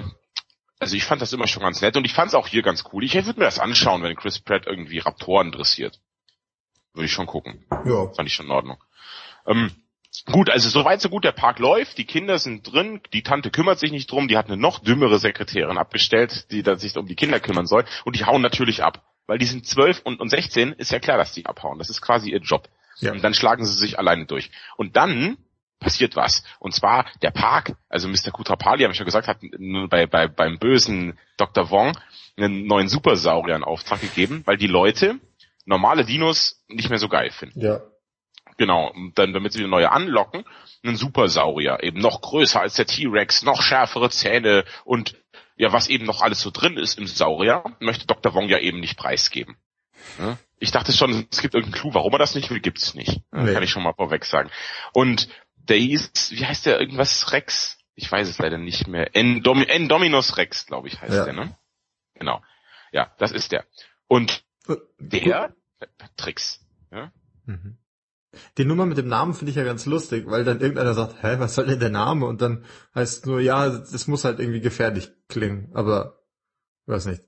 B: also ich fand das immer schon ganz nett und ich fand es auch hier ganz cool. Ich würde mir das anschauen, wenn Chris Pratt irgendwie Raptoren dressiert. Würde ich schon gucken.
A: Ja.
B: Fand ich schon in Ordnung. Ähm, gut, also soweit so gut der Park läuft, die Kinder sind drin, die Tante kümmert sich nicht drum, die hat eine noch dümmere Sekretärin abgestellt, die da sich um die Kinder kümmern soll und die hauen natürlich ab. Weil die sind zwölf und, und 16, ist ja klar, dass die abhauen. Das ist quasi ihr Job.
A: Ja.
B: Und dann schlagen sie sich alleine durch. Und dann passiert was. Und zwar der Park, also Mr. Kutrapali, habe ich schon gesagt, hat bei, bei, beim bösen Dr. Wong einen neuen Supersaurier in Auftrag gegeben, weil die Leute normale Dinos nicht mehr so geil finden.
A: Ja.
B: Genau, und dann, damit sie wieder neue anlocken, einen Supersaurier, eben noch größer als der T-Rex, noch schärfere Zähne und ja, was eben noch alles so drin ist im Saurier, möchte Dr. Wong ja eben nicht preisgeben. Ja? Ich dachte schon, es gibt irgendeinen Clou, warum er das nicht will, gibt's nicht.
A: Nee.
B: Kann ich schon mal vorweg sagen. Und der hieß, wie heißt der, irgendwas Rex? Ich weiß es leider nicht mehr. Endom Endominus Rex, glaube ich, heißt
A: Ja.
B: der, ne? Genau. Ja, das ist der. Und der, Tricks. Ja?
A: Mhm. Die Nummer mit dem Namen finde ich ja ganz lustig, weil dann irgendeiner sagt, hä, was soll denn der Name? Und dann heißt nur, ja, das muss halt irgendwie gefährlich klingen, aber weiß nicht.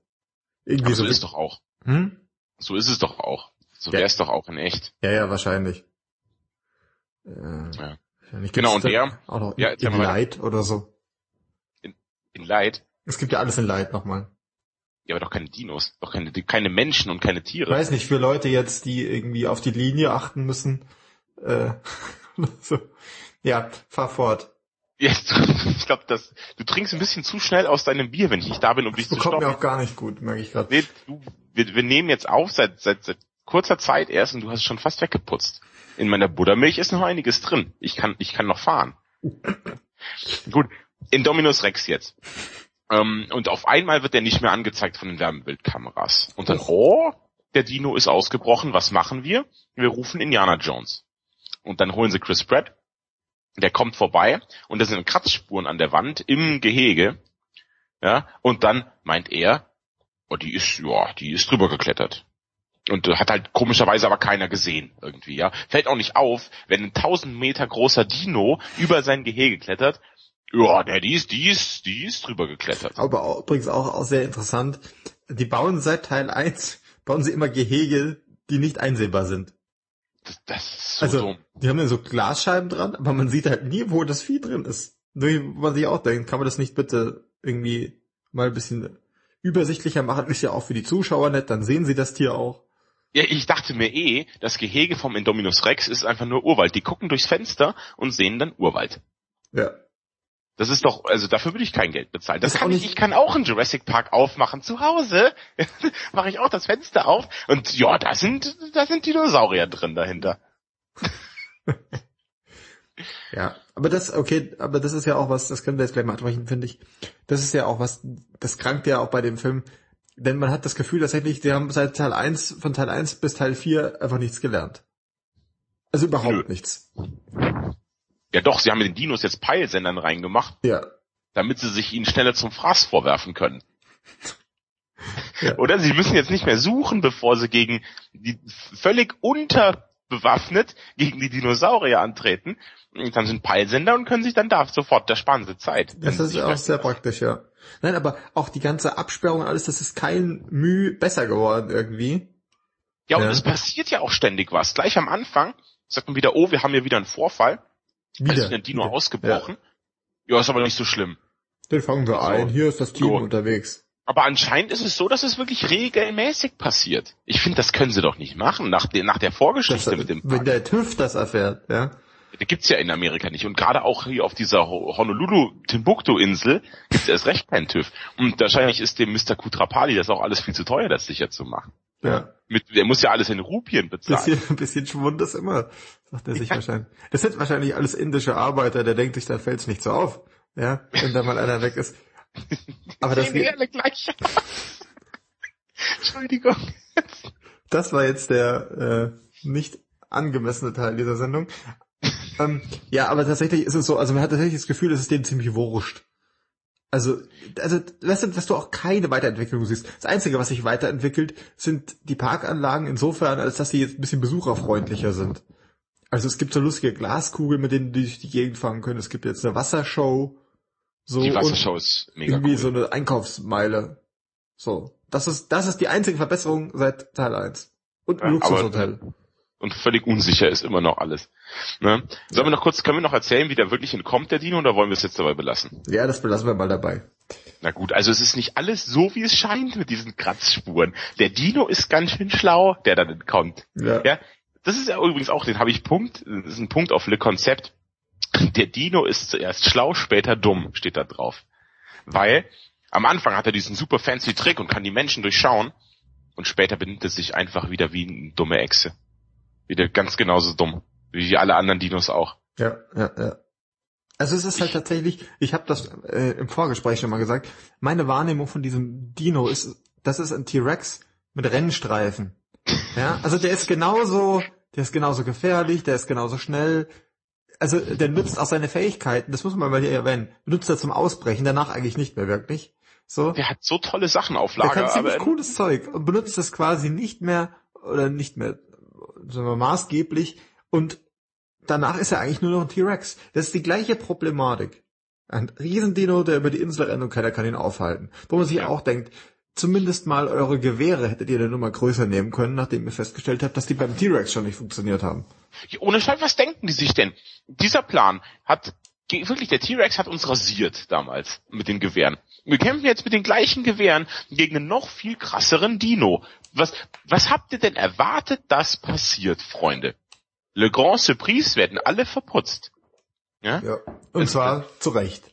A: Irgendwie
B: Aber
A: so.
B: so ist doch auch.
A: hm?
B: So ist es doch auch. So
A: Ja.
B: wäre es doch auch in echt.
A: Ja, ja, wahrscheinlich. Äh,
B: Ja.
A: wahrscheinlich
B: Genau, und der-
A: Auch noch
B: ja,
A: in, in. Light oder so.
B: In Leid.
A: Es gibt ja alles in Light nochmal.
B: Ja, aber doch keine Dinos. Doch keine, keine Menschen und keine
A: Ich
B: Tiere.
A: weiß nicht, für Leute jetzt, die irgendwie auf die Linie achten müssen. Äh, so. Ja, fahr fort.
B: Jetzt, ich glaube, das, du trinkst ein bisschen zu schnell aus deinem Bier, wenn ich nicht da bin, um dich
A: Das
B: zu
A: bekommt mir
B: stoppen.
A: auch gar nicht gut, merke ich gerade.
B: Nee, du, wir, wir nehmen jetzt auf seit, seit, seit kurzer Zeit erst und du hast es schon fast weggeputzt. In meiner Buttermilch ist noch einiges drin. Ich kann, ich kann noch fahren. Gut, in Dominus Rex jetzt. Ähm, und auf einmal wird der nicht mehr angezeigt von den Wärmebildkameras. Und dann, oh, der Dino ist ausgebrochen, was machen wir? Wir rufen Indiana Jones. Und dann holen sie Chris Pratt. Der kommt vorbei und da sind Kratzspuren an der Wand im Gehege. Ja, und dann meint er, oh, die ist, ja, die ist drüber geklettert. Und hat halt komischerweise aber keiner gesehen irgendwie, ja. Fällt auch nicht auf, wenn ein 1000 Meter großer Dino über sein Gehege klettert. Ja, der, die ist, die ist, die ist drüber geklettert.
A: Aber auch, übrigens auch, auch sehr interessant. Die bauen seit Teil 1, bauen sie immer Gehege, die nicht einsehbar sind.
B: Das, das ist so
A: Also,
B: dumm.
A: die haben dann so Glasscheiben dran, aber man sieht halt nie, wo das Vieh drin ist. Nur, wo man sich auch denkt, kann man das nicht bitte irgendwie mal ein bisschen übersichtlicher machen? Ist ja auch für die Zuschauer nett, dann sehen sie das Tier auch.
B: Ja, ich dachte mir eh, das Gehege vom Indominus Rex ist einfach nur Urwald. Die gucken durchs Fenster und sehen dann Urwald.
A: Ja.
B: Das ist doch, also dafür würde ich kein Geld bezahlen. Das
A: Ist
B: kann ich, ich kann auch einen Jurassic Park aufmachen zu Hause. Mache ich auch das Fenster auf und ja, da sind, da sind Dinosaurier drin dahinter.
A: Ja, aber das, okay, aber das ist ja auch was, das können wir jetzt gleich mal ansprechen, finde ich. Das ist ja auch was, das krankt ja auch bei dem Film. Denn man hat das Gefühl tatsächlich, die haben seit Teil 1, von Teil 1 bis Teil 4 einfach nichts gelernt. Also überhaupt
B: Nö.
A: nichts.
B: Ja doch, sie haben den Dinos jetzt Peilsendern reingemacht,
A: Ja.
B: damit sie sich ihnen schneller zum Fraß vorwerfen können.
A: Ja.
B: Oder sie müssen jetzt nicht mehr suchen, bevor sie gegen die völlig unterbewaffnet gegen die Dinosaurier antreten. Und dann sind Peilsender und können sich dann da sofort, da sparen sie Zeit.
A: Das ist auch sehr praktisch, ja. Nein, aber auch die ganze Absperrung und alles, das ist kein Mühe besser geworden irgendwie.
B: Ja, und
A: Ja.
B: es passiert ja auch ständig was. Gleich am Anfang sagt man wieder, oh, wir haben hier wieder einen Vorfall. Wieder. Also ist ein Dino Wieder. ausgebrochen. Ja. ja, ist aber nicht so schlimm.
A: Den fangen wir so. ein. Hier ist das Team so. unterwegs.
B: Aber anscheinend ist es so, dass es wirklich regelmäßig passiert. Ich finde, das können sie doch nicht machen, nach, der nach der Vorgeschichte das, mit dem
A: Park. Wenn der TÜV das erfährt, ja.
B: Der gibt's ja in Amerika nicht. Und gerade auch hier auf dieser Honolulu-Timbuktu-Insel gibt's erst recht keinen TÜV. Und wahrscheinlich ist dem Mr. Kutrapali das auch alles viel zu teuer, das sicher zu machen. Ja. Mit, der muss ja alles in Rupien bezahlen.
A: Bisschen, ein bisschen Schwund ist immer, sagt er sich ja. wahrscheinlich. Das sind wahrscheinlich alles indische Arbeiter, der denkt sich, da fällt's nicht so auf. Ja, wenn da mal einer weg ist.
B: Aber das geht. alle gleich Entschuldigung.
A: Das war jetzt der äh, nicht angemessene Teil dieser Sendung. ähm, ja, aber tatsächlich ist es so, also man hat tatsächlich das Gefühl, es ist denen ziemlich wurscht. Also, also, weißt du, dass du auch keine Weiterentwicklung siehst. Das Einzige, was sich weiterentwickelt, sind die Parkanlagen insofern, als dass sie jetzt ein bisschen besucherfreundlicher sind. Also es gibt so lustige Glaskugeln, mit denen die durch die Gegend fahren können. Es gibt jetzt eine Wassershow.
B: So die Wassershow ist mega
A: Irgendwie cool. so eine Einkaufsmeile. So. Das ist, das ist die einzige Verbesserung seit Teil 1. Und ein ja, Luxushotel.
B: Und völlig unsicher ist immer noch alles. Ne? Sollen wir noch kurz, können wir noch erzählen, wie der wirklich entkommt, der Dino, oder wollen wir es jetzt dabei belassen?
A: Ja, das belassen wir mal dabei.
B: Na gut, also es ist nicht alles so, wie es scheint mit diesen Kratzspuren. Der Dino ist ganz schön schlau, der dann entkommt. Ja. ja? Das ist ja übrigens auch, den habe ich Punkt, das ist ein Punkt auf Le Konzept. Der Dino ist zuerst schlau, später dumm, steht da drauf. Weil am Anfang hat er diesen super fancy Trick und kann die Menschen durchschauen und später benimmt er sich einfach wieder wie eine dumme Echse. Wieder ganz genauso dumm, wie alle anderen Dinos auch.
A: Ja, ja, ja. Also es ist halt tatsächlich, ich habe das äh, im Vorgespräch schon mal gesagt, meine Wahrnehmung von diesem Dino ist, das ist ein T-Rex mit Rennstreifen. Ja, also der ist genauso, der ist genauso gefährlich, der ist genauso schnell, also der nutzt auch seine Fähigkeiten, das muss man mal hier erwähnen, benutzt er zum Ausbrechen, danach eigentlich nicht mehr wirklich. So.
B: Der hat so tolle Sachen auf Lager.
A: Der kann ziemlich aber cooles Zeug und benutzt das quasi nicht mehr oder nicht mehr sagen wir, maßgeblich und danach ist er eigentlich nur noch ein T-Rex. Das ist die gleiche Problematik. Ein Riesendino, der über die Insel rennt und keiner kann ihn aufhalten. Wo man sich ja. auch denkt, zumindest mal eure Gewehre hättet ihr dann mal größer nehmen können, nachdem ihr festgestellt habt, dass die beim T-Rex schon nicht funktioniert haben.
B: Ohne Scheiß, was denken die sich denn? Dieser Plan hat, wirklich, der T-Rex hat uns rasiert damals mit den Gewehren. Wir kämpfen jetzt mit den gleichen Gewehren gegen einen noch viel krasseren Dino. Was, was habt ihr denn erwartet, dass passiert, Freunde? Le Grand Surprise werden alle verputzt.
A: Ja? ja. Und das, zwar zu Recht.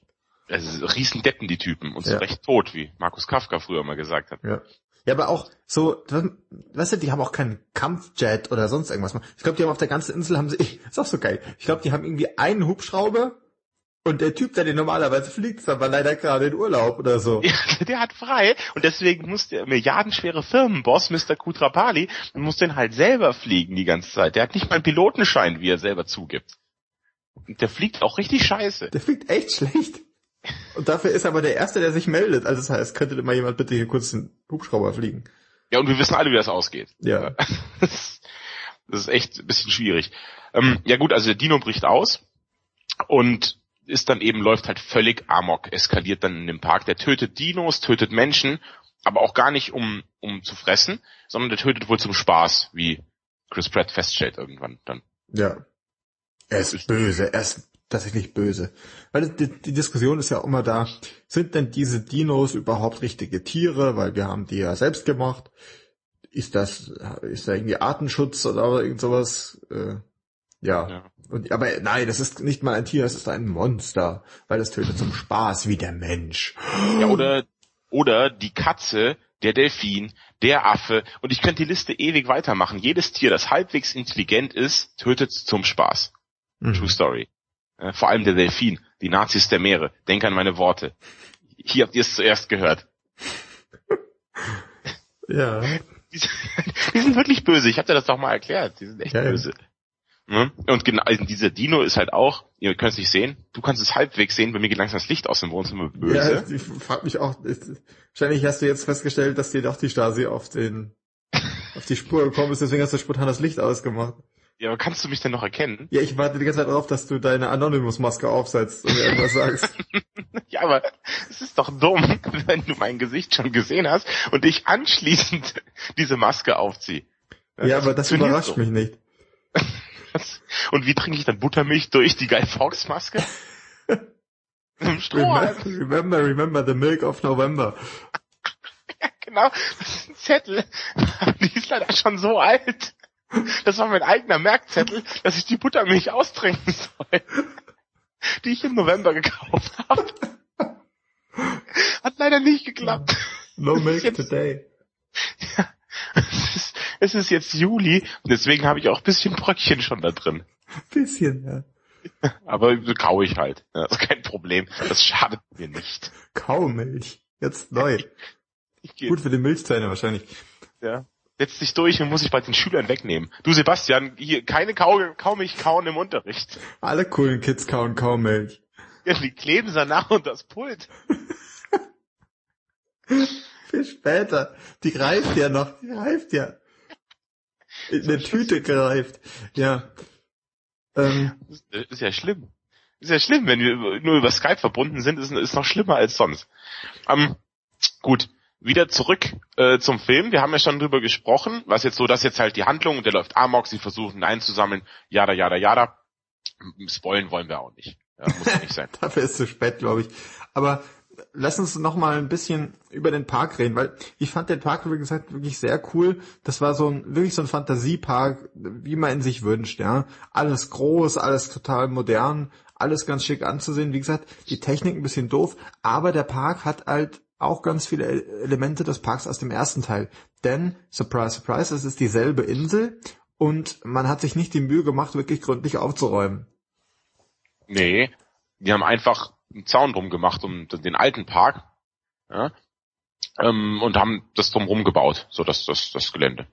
B: Also Riesendeppen, die Typen, und ja. zu Recht tot, wie Markus Kafka früher mal gesagt hat.
A: Ja. Ja, aber auch so, weißt du, die haben auch keinen Kampfjet oder sonst irgendwas. Ich glaube, die haben auf der ganzen Insel haben sie, ist auch so geil. Ich glaube, die haben irgendwie einen Hubschrauber und der Typ, der den normalerweise fliegt, ist aber leider gerade in Urlaub oder so.
B: Ja, der hat frei und deswegen muss der milliardenschwere Firmenboss, Mr. Kutrapali, muss den halt selber fliegen die ganze Zeit. Der hat nicht mal einen Pilotenschein, wie er selber zugibt. Und der fliegt auch richtig scheiße.
A: Der fliegt echt schlecht. Und dafür ist aber der Erste, der sich meldet. Also das heißt, könnte mal jemand bitte hier kurz den Hubschrauber fliegen.
B: Ja, und wir wissen alle, wie das ausgeht.
A: Ja.
B: Das ist echt ein bisschen schwierig. Ähm, ja gut, also der Dino bricht aus und ist dann eben, läuft halt völlig amok, eskaliert dann in dem Park. Der tötet Dinos, tötet Menschen, aber auch gar nicht um, um zu fressen, sondern der tötet wohl zum Spaß, wie Chris Pratt feststellt irgendwann dann.
A: Ja. Er ist böse, er ist tatsächlich böse. Weil die, die Diskussion ist ja immer da, sind denn diese Dinos überhaupt richtige Tiere, weil wir haben die ja selbst gemacht. Ist das, ist da irgendwie Artenschutz oder irgend sowas? Äh, ja. ja. Und, aber nein, das ist nicht mal ein Tier, das ist ein Monster, weil es tötet zum Spaß wie der Mensch.
B: Ja, oder, oder die Katze, der Delfin, der Affe, und ich könnte die Liste ewig weitermachen. Jedes Tier, das halbwegs intelligent ist, tötet zum Spaß. Mhm. True Story. Vor allem der Delfin, die Nazis der Meere. Denk an meine Worte. Hier habt ihr es zuerst gehört.
A: Ja.
B: Die, die sind wirklich böse. Ich hab dir das doch mal erklärt. Die sind echt ja, böse. Ja. Ne? Und genau, also dieser Dino ist halt auch, ihr könnt es nicht sehen, du kannst es halbwegs sehen, bei mir geht langsam das Licht aus dem Wohnzimmer böse. Ja,
A: ich frag mich auch, wahrscheinlich hast du jetzt festgestellt, dass dir doch die Stasi auf den, auf die Spur gekommen ist, deswegen hast du spontan das Licht ausgemacht.
B: Ja, aber kannst du mich denn noch erkennen?
A: Ja, ich warte die ganze Zeit darauf, dass du deine Anonymous-Maske aufsetzt und mir irgendwas sagst.
B: ja, aber es ist doch dumm, wenn du mein Gesicht schon gesehen hast und ich anschließend diese Maske aufziehe.
A: Ja, aber das überrascht so. mich nicht.
B: Und wie trinke ich dann Buttermilch durch die Guy Fawkes Maske?
A: remember, remember, remember the milk of November.
B: Ja, genau. Das ist ein Zettel. Die ist leider schon so alt. Das war mein eigener Merkzettel, dass ich die Buttermilch austrinken soll. Die ich im November gekauft habe. Hat leider nicht geklappt.
A: No milk today.
B: Es, ist, jetzt Juli und deswegen habe ich auch ein bisschen Bröckchen schon da drin.
A: Bisschen, ja.
B: Aber kaue ich halt. Das ist kein Problem. Das schadet mir nicht.
A: Kaumilch. Jetzt neu. Gut für die Milchzähne wahrscheinlich.
B: Ja. Setz dich durch und muss ich bald den Schülern wegnehmen. Du Sebastian, hier keine Kau Kaumilch kauen im Unterricht.
A: Alle coolen Kids kauen Kaumilch.
B: Ja, die kleben danach und das Pult.
A: Viel später. Die reift ja noch. Die reift ja. In der Tüte gereift. Ja.
B: Ähm, das ist ja schlimm. Ist ja schlimm, wenn wir nur über Skype verbunden sind, ist, ist noch schlimmer als sonst. Ähm, gut, wieder zurück äh, zum Film. Wir haben ja schon drüber gesprochen, was jetzt so, dass jetzt halt die Handlung, der läuft Amok, sie versuchen einzusammeln, jada, jada, jada. Spoilen wollen wir auch nicht. Ja, muss ja nicht sein.
A: Dafür ist es zu spät, glaube ich. Aber lass uns noch mal ein bisschen über den Park reden, weil ich fand den Park, wie gesagt, wirklich sehr cool. Das war so ein, wirklich so ein Fantasiepark, wie man ihn sich wünscht, ja. Alles groß, alles total modern, alles ganz schick anzusehen. Wie gesagt, die Technik ein bisschen doof, aber der Park hat halt auch ganz viele Elemente des Parks aus dem ersten Teil. Denn, surprise, surprise, es ist dieselbe Insel und man hat sich nicht die Mühe gemacht, wirklich gründlich aufzuräumen.
B: Nee, die haben einfach einen Zaun drum gemacht um den alten Park ja, ähm, und haben das drumherum gebaut, so das, das, das Gelände.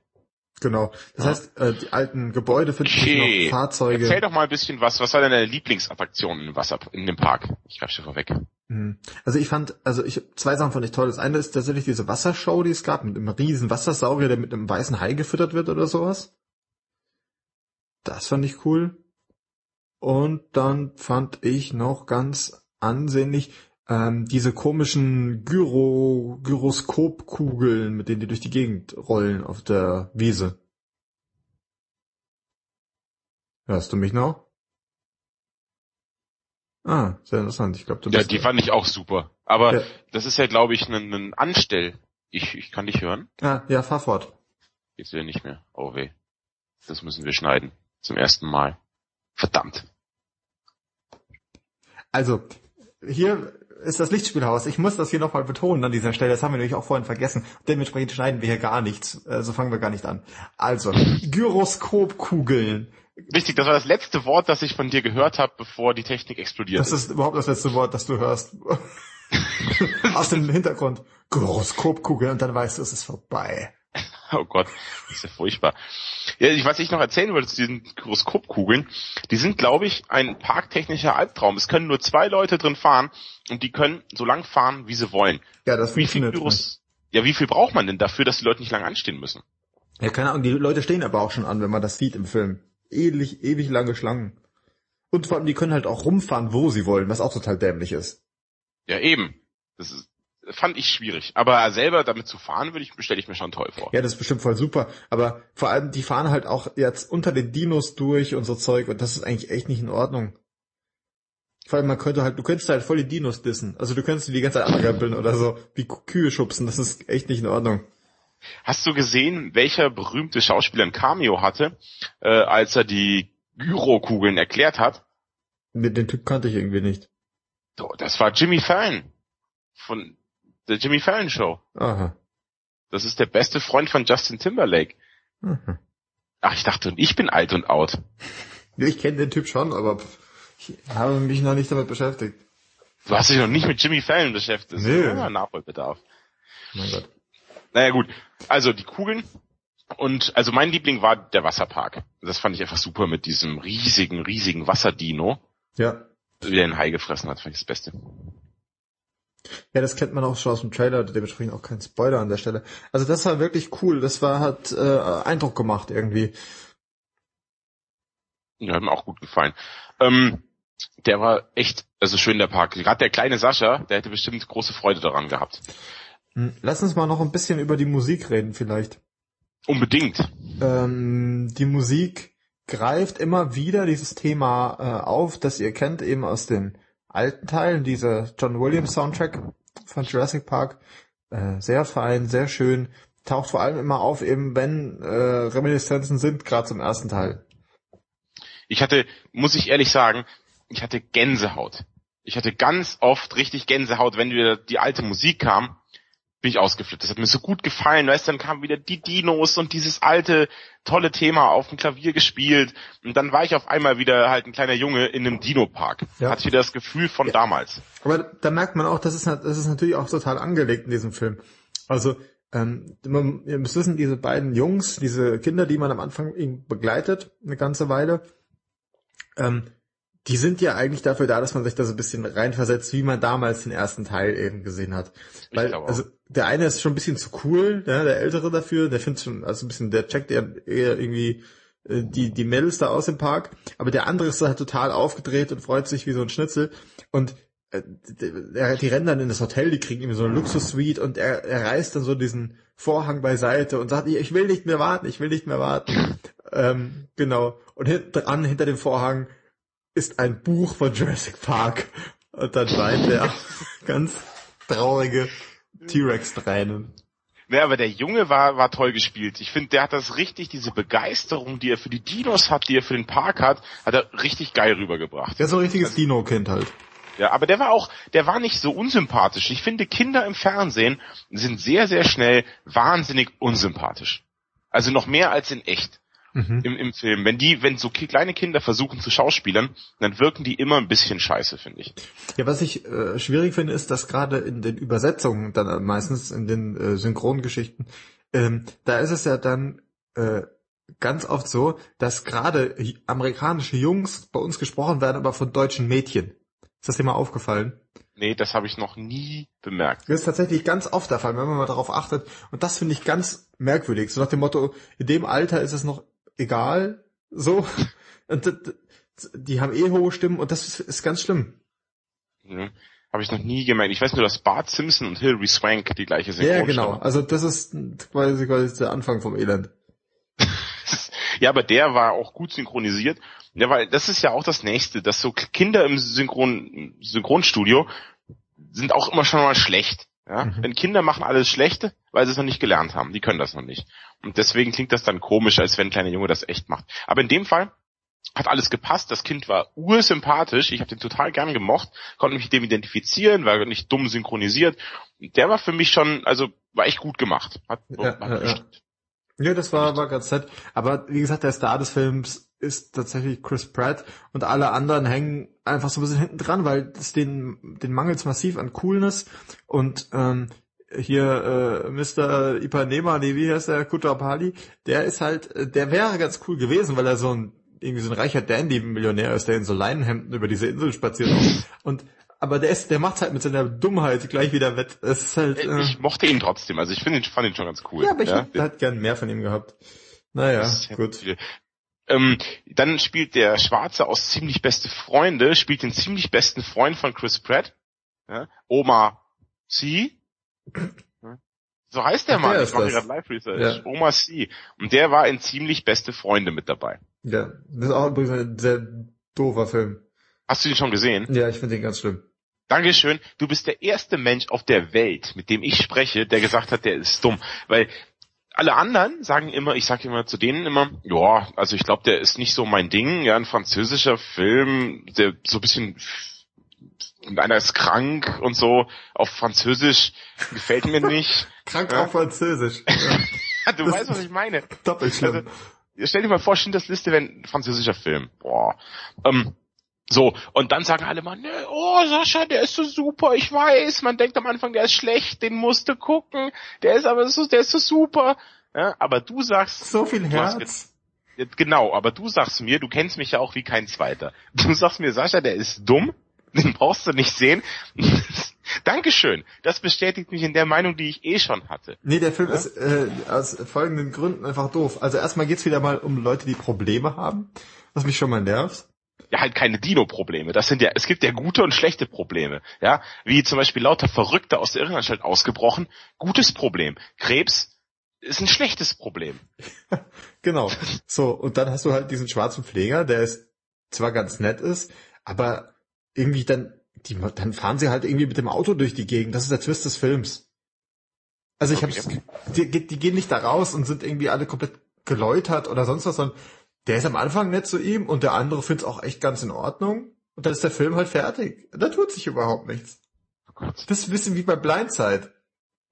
A: Genau. Das ja. heißt, äh, die alten Gebäude finden okay. noch Fahrzeuge.
B: Erzähl doch mal ein bisschen was. Was war deine Lieblingsattraktion in, Wasser, in dem Park? Ich greif schon vorweg.
A: Also ich fand, also ich zwei Sachen fand ich toll. Das eine ist tatsächlich diese Wassershow, die es gab, mit einem riesen Wassersaurier, der mit einem weißen Hai gefüttert wird oder sowas. Das fand ich cool. Und dann fand ich noch ganz ansehnlich. Ähm, diese komischen Gyro, Gyroskopkugeln, mit denen die durch die Gegend rollen auf der Wiese. Hörst du mich noch? Ah, sehr interessant. Ich glaube, du
B: bist. Ja, die fand ich auch super. Aber ja. das ist ja, glaube ich, ein, ein Anstell. Ich, ich kann dich hören.
A: Ah, ja, fahr fort.
B: Jetzt will nicht mehr. Oh weh. Das müssen wir schneiden. Zum ersten Mal. Verdammt.
A: Also, hier ist das Lichtspielhaus. Ich muss das hier nochmal betonen an dieser Stelle. Das haben wir nämlich auch vorhin vergessen. Dementsprechend schneiden wir hier gar nichts. So also fangen wir gar nicht an. Also, Gyroskopkugeln.
B: Wichtig, das war das letzte Wort, das ich von dir gehört habe, bevor die Technik explodiert
A: Das ist überhaupt das letzte Wort, das du hörst. Aus dem Hintergrund. Gyroskopkugeln und dann weißt du, es ist vorbei.
B: Oh Gott, das ist ja furchtbar. Ja, was ich noch erzählen wollte zu diesen Gyroskopkugeln, die sind, glaube ich, ein parktechnischer Albtraum. Es können nur zwei Leute drin fahren und die können so lang fahren, wie sie wollen.
A: Ja, das
B: wie viel Gyros, Ja, wie viel braucht man denn dafür, dass die Leute nicht lange anstehen müssen?
A: Ja, keine Ahnung, die Leute stehen aber auch schon an, wenn man das sieht im Film. Ewig, ewig lange Schlangen. Und vor allem, die können halt auch rumfahren, wo sie wollen, was auch total dämlich ist.
B: Ja, eben. Das ist, fand ich schwierig. Aber selber damit zu fahren, würde ich, stelle ich mir schon toll vor.
A: Ja, das ist bestimmt voll super. Aber vor allem, die fahren halt auch jetzt unter den Dinos durch und so Zeug und das ist eigentlich echt nicht in Ordnung. Vor allem, man könnte halt, du könntest halt voll die Dinos dissen. Also du könntest die ganze Zeit anrempeln oder so, wie Kühe schubsen. Das ist echt nicht in Ordnung.
B: Hast du gesehen, welcher berühmte Schauspieler ein Cameo hatte, äh, als er die Gyrokugeln erklärt hat?
A: Den Typ kannte ich irgendwie nicht.
B: Das war Jimmy Fallon von der Jimmy Fallon Show.
A: Aha.
B: Das ist der beste Freund von Justin Timberlake. Mhm. Ach, ich dachte, ich bin alt und out.
A: Ich kenne den Typ schon, aber ich habe mich noch nicht damit beschäftigt.
B: Du hast dich noch nicht mit Jimmy Fallon beschäftigt.
A: Nee.
B: Ja, Nachholbedarf.
A: Mein Gott.
B: Naja gut, also die Kugeln. Und also mein Liebling war der Wasserpark. Das fand ich einfach super mit diesem riesigen, riesigen Wasserdino.
A: Ja.
B: Wie der einen Hai gefressen hat, fand ich das Beste.
A: Ja, das kennt man auch schon aus dem Trailer, dementsprechend auch kein Spoiler an der Stelle. Also das war wirklich cool, das war hat äh, Eindruck gemacht irgendwie.
B: Ja, hat mir auch gut gefallen. Ähm, der war echt, also schön der Park. Gerade der kleine Sascha, der hätte bestimmt große Freude daran gehabt.
A: Hm, lass uns mal noch ein bisschen über die Musik reden vielleicht.
B: Unbedingt.
A: Ähm, die Musik greift immer wieder dieses Thema äh, auf, das ihr kennt eben aus den alten Teilen, dieser John Williams Soundtrack von Jurassic Park. Äh, sehr fein, sehr schön. Taucht vor allem immer auf, eben wenn äh, Reminiszenzen sind, gerade zum ersten Teil.
B: Ich hatte, muss ich ehrlich sagen, ich hatte Gänsehaut. Ich hatte ganz oft richtig Gänsehaut, wenn wieder die alte Musik kam bin ich ausgeflippt. Das hat mir so gut gefallen. Weißt, dann kamen wieder die Dinos und dieses alte, tolle Thema auf dem Klavier gespielt. Und dann war ich auf einmal wieder halt ein kleiner Junge in einem Dino-Park. Ja. Hatte wieder das Gefühl von ja. damals.
A: Aber da merkt man auch, das ist, das ist natürlich auch total angelegt in diesem Film. Also, ähm, man, ihr müsst wissen, diese beiden Jungs, diese Kinder, die man am Anfang begleitet, eine ganze Weile, ähm, die sind ja eigentlich dafür da, dass man sich da so ein bisschen reinversetzt, wie man damals den ersten Teil eben gesehen hat. Weil, also, der eine ist schon ein bisschen zu cool, ja, der Ältere dafür, der findet schon, also ein bisschen, der checkt eher, eher irgendwie äh, die, die Mädels da aus dem Park, aber der andere ist halt total aufgedreht und freut sich wie so ein Schnitzel und äh, die, die rennen dann in das Hotel, die kriegen irgendwie so eine Luxus-Suite und er, er reißt dann so diesen Vorhang beiseite und sagt, ich will nicht mehr warten, ich will nicht mehr warten. ähm, genau. Und hinten dran, hinter dem Vorhang, ist ein Buch von Jurassic Park. Und dann weint er ganz traurige T-Rex-Tränen.
B: Ja, aber der Junge war, war toll gespielt. Ich finde, der hat das richtig, diese Begeisterung, die er für die Dinos hat, die er für den Park hat, hat er richtig geil rübergebracht.
A: Der ist so ein richtiges also, Dino-Kind halt.
B: Ja, aber der war auch, der war nicht so unsympathisch. Ich finde, Kinder im Fernsehen sind sehr, sehr schnell wahnsinnig unsympathisch. Also noch mehr als in echt mhm. im, im Film. Wenn die, wenn so kleine Kinder versuchen zu schauspielern, dann wirken die immer ein bisschen scheiße, finde ich.
A: Ja, was ich äh, schwierig finde, ist, dass gerade in den Übersetzungen, dann meistens in den äh, Synchrongeschichten, ähm, da ist es ja dann äh, ganz oft so, dass gerade amerikanische Jungs bei uns gesprochen werden, aber von deutschen Mädchen. Ist das dir mal aufgefallen?
B: Nee, das habe ich noch nie bemerkt.
A: Das ist tatsächlich ganz oft der Fall, wenn man mal darauf achtet. Und das finde ich ganz merkwürdig. So nach dem Motto, in dem Alter ist es noch egal, so. Und die haben eh hohe Stimmen und das ist, ganz schlimm.
B: Mhm. Habe ich noch nie gemeint. Ich weiß nur, dass Bart Simpson und Hilary Swank die gleiche
A: sind. Ja, genau. Also das ist quasi, quasi der Anfang vom Elend.
B: ja, aber der war auch gut synchronisiert. Ja, weil das ist ja auch das Nächste, dass so Kinder im Synchron Synchronstudio sind auch immer schon mal schlecht. Ja? Mhm. Wenn Kinder machen alles Schlechte, weil sie es noch nicht gelernt haben. Die können das noch nicht. Und deswegen klingt das dann komisch, als wenn ein kleiner Junge das echt macht. Aber in dem Fall hat alles gepasst. Das Kind war ursympathisch. Ich habe den total gern gemocht, konnte mich mit dem identifizieren, war nicht dumm synchronisiert. Der war für mich schon, also war echt gut gemacht. Hat,
A: ja, hat ja, ja. ja, das war, war ganz nett. Aber wie gesagt, der Star des Films ist tatsächlich Chris Pratt und alle anderen hängen einfach so ein bisschen hinten dran, weil es den, den mangelt massiv an Coolness und ähm, hier äh, Mr. Ipanema, nee, wie heißt der, Kutrapali, der ist halt, äh, der wäre ganz cool gewesen, weil er so ein irgendwie so ein reicher Dandy-Millionär ist, der in so Leinenhemden über diese Insel spaziert. und aber der ist, der macht's halt mit seiner Dummheit gleich wieder wett. Es ist halt,
B: äh, ich mochte ihn trotzdem, also ich finde ihn, fand ihn schon ganz cool.
A: Ja, aber ich ja? hätte gern mehr von ihm gehabt. Naja, gut.
B: Ähm, dann spielt der Schwarze aus ziemlich beste Freunde, spielt den ziemlich besten Freund von Chris Pratt, ja? Oma C. So heißt der Mann, der ich mache gerade Live-Research. Ja. Oma C. Und der war in ziemlich beste Freunde mit dabei.
A: Ja, das ist auch übrigens ein sehr doofer Film.
B: Hast du den schon gesehen?
A: Ja, ich finde den ganz schlimm.
B: Dankeschön. Du bist der erste Mensch auf der Welt, mit dem ich spreche, der gesagt hat, der ist dumm. Weil alle anderen sagen immer, ich sage immer zu denen immer, ja, also ich glaube, der ist nicht so mein Ding, ja, ein französischer Film, der so ein bisschen einer ist krank und so auf Französisch gefällt mir nicht.
A: krank ja. auf Französisch.
B: Ja. du das weißt, was ich meine.
A: Doppelt schlimm.
B: Also, stell dir mal vor, das Liste wäre ein französischer Film. Boah. Ähm, so, und dann sagen alle mal, ne, oh Sascha, der ist so super, ich weiß, man denkt am Anfang, der ist schlecht, den musste gucken, der ist aber so, der ist so super. Ja, aber du sagst.
A: So viel Herz.
B: Genau, aber du sagst mir, du kennst mich ja auch wie kein Zweiter. Du sagst mir, Sascha, der ist dumm, den brauchst du nicht sehen. Dankeschön. Das bestätigt mich in der Meinung, die ich eh schon hatte.
A: Nee, der Film ja? ist äh, aus folgenden Gründen einfach doof. Also erstmal geht's wieder mal um Leute, die Probleme haben, was mich schon mal nervt.
B: Ja, halt keine Dino-Probleme. Das sind ja, es gibt ja gute und schlechte Probleme. Ja, wie zum Beispiel lauter Verrückte aus der Irrenanstalt ausgebrochen. Gutes Problem. Krebs, ist ein schlechtes Problem.
A: genau. So, und dann hast du halt diesen schwarzen Pfleger, der ist zwar ganz nett ist, aber irgendwie dann, die, dann fahren sie halt irgendwie mit dem Auto durch die Gegend. Das ist der Twist des Films. Also ich okay. hab's, die, die gehen nicht da raus und sind irgendwie alle komplett geläutert oder sonst was, sondern der ist am Anfang nett zu ihm und der andere find's auch echt ganz in Ordnung. Und dann ist der Film halt fertig. Da tut sich überhaupt nichts. Oh das ist ein bisschen wie bei Blindside.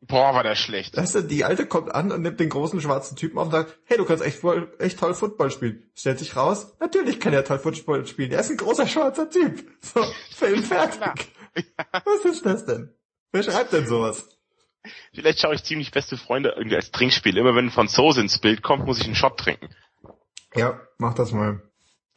B: Boah, war der schlecht.
A: Weißt du, die Alte kommt an und nimmt den großen schwarzen Typen auf und sagt, hey, du kannst echt, echt toll Football spielen. Stellt sich raus, natürlich kann er toll Football spielen. Er ist ein großer schwarzer Typ. So, Film fertig. Was ist das denn? Wer schreibt denn sowas?
B: Vielleicht schaue ich ziemlich beste Freunde irgendwie als Trinkspiel. Immer wenn ein Franzose ins Bild kommt, muss ich einen Shot trinken.
A: Ja, mach das mal.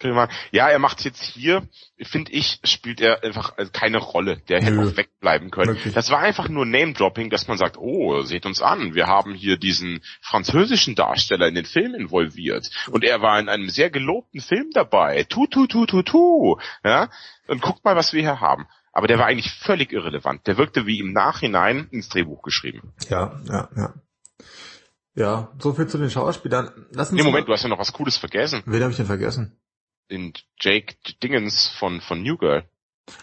B: Ja, er macht jetzt hier, finde ich, spielt er einfach also keine Rolle. Der hätte auch wegbleiben können. Wirklich. Das war einfach nur Name-Dropping, dass man sagt, oh, seht uns an, wir haben hier diesen französischen Darsteller in den Film involviert. Und er war in einem sehr gelobten Film dabei. Tu, tu, tu, tu, tu. Ja? Und guckt mal, was wir hier haben. Aber der war eigentlich völlig irrelevant. Der wirkte wie im Nachhinein ins Drehbuch geschrieben.
A: Ja, ja, ja. Ja, so viel zu den Schauspielern.
B: Lass uns nee, Moment, du hast ja noch was Cooles vergessen.
A: Wen habe ich denn vergessen?
B: In Jake Dingens von, von New Girl.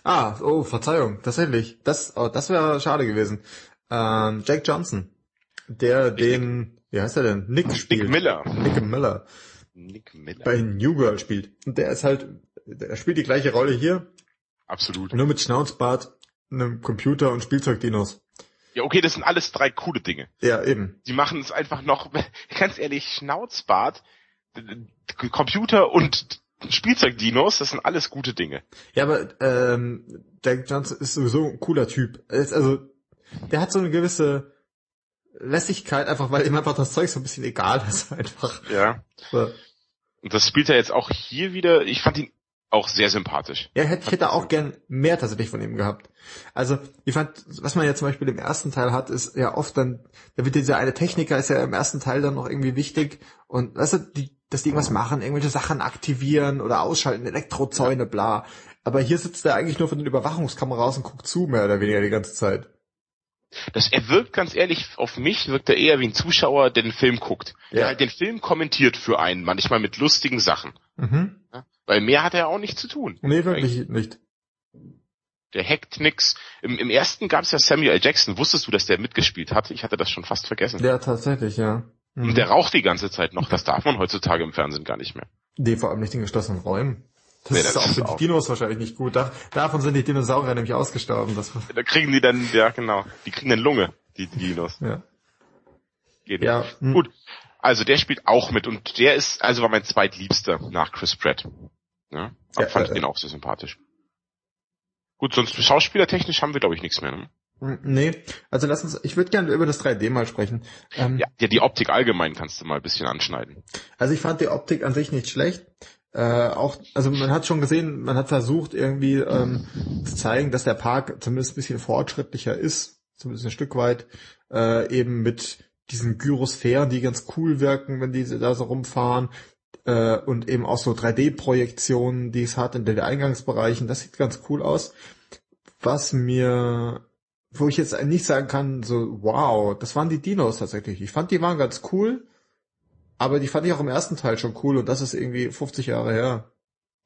A: Ah, oh, Verzeihung, tatsächlich. Das, oh, das wäre schade gewesen. Ähm, Jake Johnson. Der den, wie heißt er denn? Nick spielt.
B: Nick Miller.
A: Nick Miller.
B: Nick Miller.
A: Bei New Girl spielt. Und der ist halt, der spielt die gleiche Rolle hier.
B: Absolut.
A: Nur mit Schnauzbart, einem Computer und Spielzeugdinos.
B: Ja, okay, das sind alles drei coole Dinge.
A: Ja, eben.
B: Die machen es einfach noch, ganz ehrlich, Schnauzbart, Computer und Spielzeugdinos, das sind alles gute Dinge.
A: Ja, aber ähm, Jack Johnson ist sowieso ein cooler Typ. also, der hat so eine gewisse Lässigkeit, einfach weil ihm einfach das Zeug so ein bisschen egal ist einfach.
B: Ja. So. Und das spielt er jetzt auch hier wieder. Ich fand ihn auch sehr sympathisch.
A: Ja, hätte, ich hätte auch gern mehr tatsächlich von ihm gehabt. Also, ich fand, was man ja zum Beispiel im ersten Teil hat, ist ja oft dann, da wird dieser eine Techniker ist ja im ersten Teil dann noch irgendwie wichtig und weißt du, die dass die irgendwas machen, irgendwelche Sachen aktivieren oder ausschalten, Elektrozäune, bla. Aber hier sitzt er eigentlich nur von den Überwachungskameras und guckt zu, mehr oder weniger die ganze Zeit.
B: Das, er wirkt ganz ehrlich, auf mich wirkt er eher wie ein Zuschauer, der den Film guckt. Ja. Der halt den Film kommentiert für einen, manchmal mit lustigen Sachen. Mhm. Ja, weil mehr hat er auch nicht zu tun.
A: Nee, wirklich eigentlich. nicht.
B: Der hackt nix. Im, im ersten gab es ja Samuel L. Jackson. Wusstest du, dass der mitgespielt hat? Ich hatte das schon fast vergessen.
A: Ja, tatsächlich, ja.
B: Mhm. Und der raucht die ganze Zeit noch. Das darf man heutzutage im Fernsehen gar nicht mehr.
A: Nee, vor allem nicht in geschlossenen Räumen. Das, nee, das ist auch für die Dinos wahrscheinlich nicht gut. Da, davon sind die Dinosaurier nämlich ausgestorben. Das
B: da kriegen die dann, ja genau, die kriegen dann Lunge, die, Dinos. Ja. Geht ja. Hm. Gut. Also der spielt auch mit und der ist, also war mein zweitliebster nach Chris Pratt. Ja, aber ja, fand äh, ich den auch sehr sympathisch. Gut, sonst schauspielertechnisch haben wir glaube ich nichts mehr. Ne?
A: Hm, nee, also lass uns, ich würde gerne über das 3D mal sprechen.
B: Ähm, ja, ja, die Optik allgemein kannst du mal ein bisschen anschneiden.
A: Also ich fand die Optik an sich nicht schlecht. Äh, auch, also man hat schon gesehen, man hat versucht irgendwie ähm, zu zeigen, dass der Park zumindest ein bisschen fortschrittlicher ist, zumindest ein Stück weit, äh, eben mit diesen Gyrosphären, die ganz cool wirken, wenn die da so rumfahren, äh, und eben auch so 3D-Projektionen, die es hat in den Eingangsbereichen, das sieht ganz cool aus. Was mir wo ich jetzt nicht sagen kann, so, wow, das waren die Dinos tatsächlich. Ich fand, die waren ganz cool, aber die fand ich auch im ersten Teil schon cool und das ist irgendwie 50 Jahre her.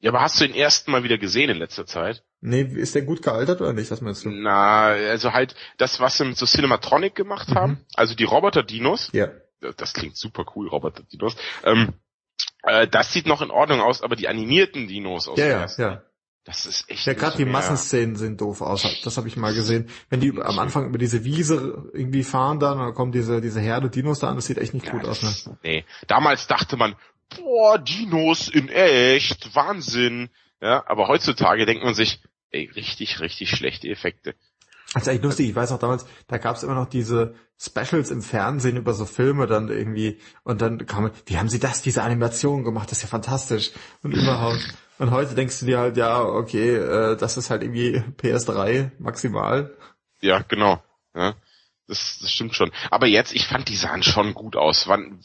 B: Ja, aber hast du den ersten mal wieder gesehen in letzter Zeit?
A: Nee, ist der gut gealtert oder nicht? Was meinst du?
B: Na, also halt das, was sie mit so Cinematronic gemacht haben, mhm. also die Roboter-Dinos.
A: Ja.
B: Das klingt super cool, Roboter-Dinos. Ähm, äh, das sieht noch in Ordnung aus, aber die animierten Dinos aus
A: ja, ja, ja.
B: Das ist echt.
A: Ja, gerade die Massenszenen sind doof aus. Das habe ich mal gesehen. Wenn die am Anfang über diese Wiese irgendwie fahren dann, dann kommen diese, diese Herde Dinos da an, das sieht echt nicht ja, gut aus. Ne?
B: Nee. Damals dachte man, boah, Dinos in echt, Wahnsinn. Ja, aber heutzutage denkt man sich, ey, richtig, richtig schlechte Effekte.
A: Das ist echt lustig. Ich weiß auch damals, da gab es immer noch diese Specials im Fernsehen über so Filme dann irgendwie und dann kam, wie haben sie das, diese Animation gemacht? Das ist ja fantastisch und überhaupt. Und heute denkst du dir halt, ja, okay, äh, das ist halt irgendwie PS3 maximal.
B: Ja, genau. Ja, das, das stimmt schon. Aber jetzt, ich fand, die sahen schon gut aus. Wann,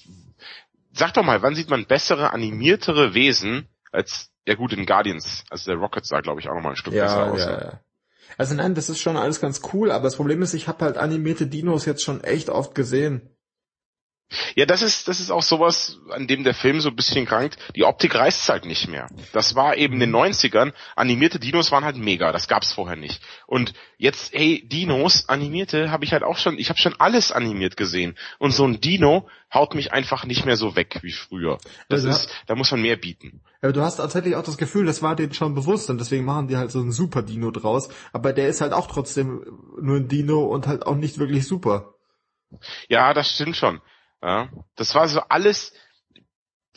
B: sag doch mal, wann sieht man bessere, animiertere Wesen als, ja gut, in Guardians. Also der Rocket sah, glaube ich, auch nochmal ein Stück
A: ja,
B: besser aus.
A: Ja, ja. Also nein, das ist schon alles ganz cool, aber das Problem ist, ich habe halt animierte Dinos jetzt schon echt oft gesehen.
B: Ja, das ist, das ist auch sowas, an dem der Film so ein bisschen krankt. Die Optik reißt halt nicht mehr. Das war eben in den 90ern. Animierte Dinos waren halt mega. Das gab's vorher nicht. Und jetzt, hey, Dinos, animierte, habe ich halt auch schon, ich habe schon alles animiert gesehen. Und so ein Dino haut mich einfach nicht mehr so weg wie früher. Das
A: Ja.
B: ist, da muss man mehr bieten.
A: Aber du hast tatsächlich auch das Gefühl, das war denen schon bewusst und deswegen machen die halt so einen Super Dino draus. Aber der ist halt auch trotzdem nur ein Dino und halt auch nicht wirklich super.
B: Ja, das stimmt schon. Ja, das war so alles,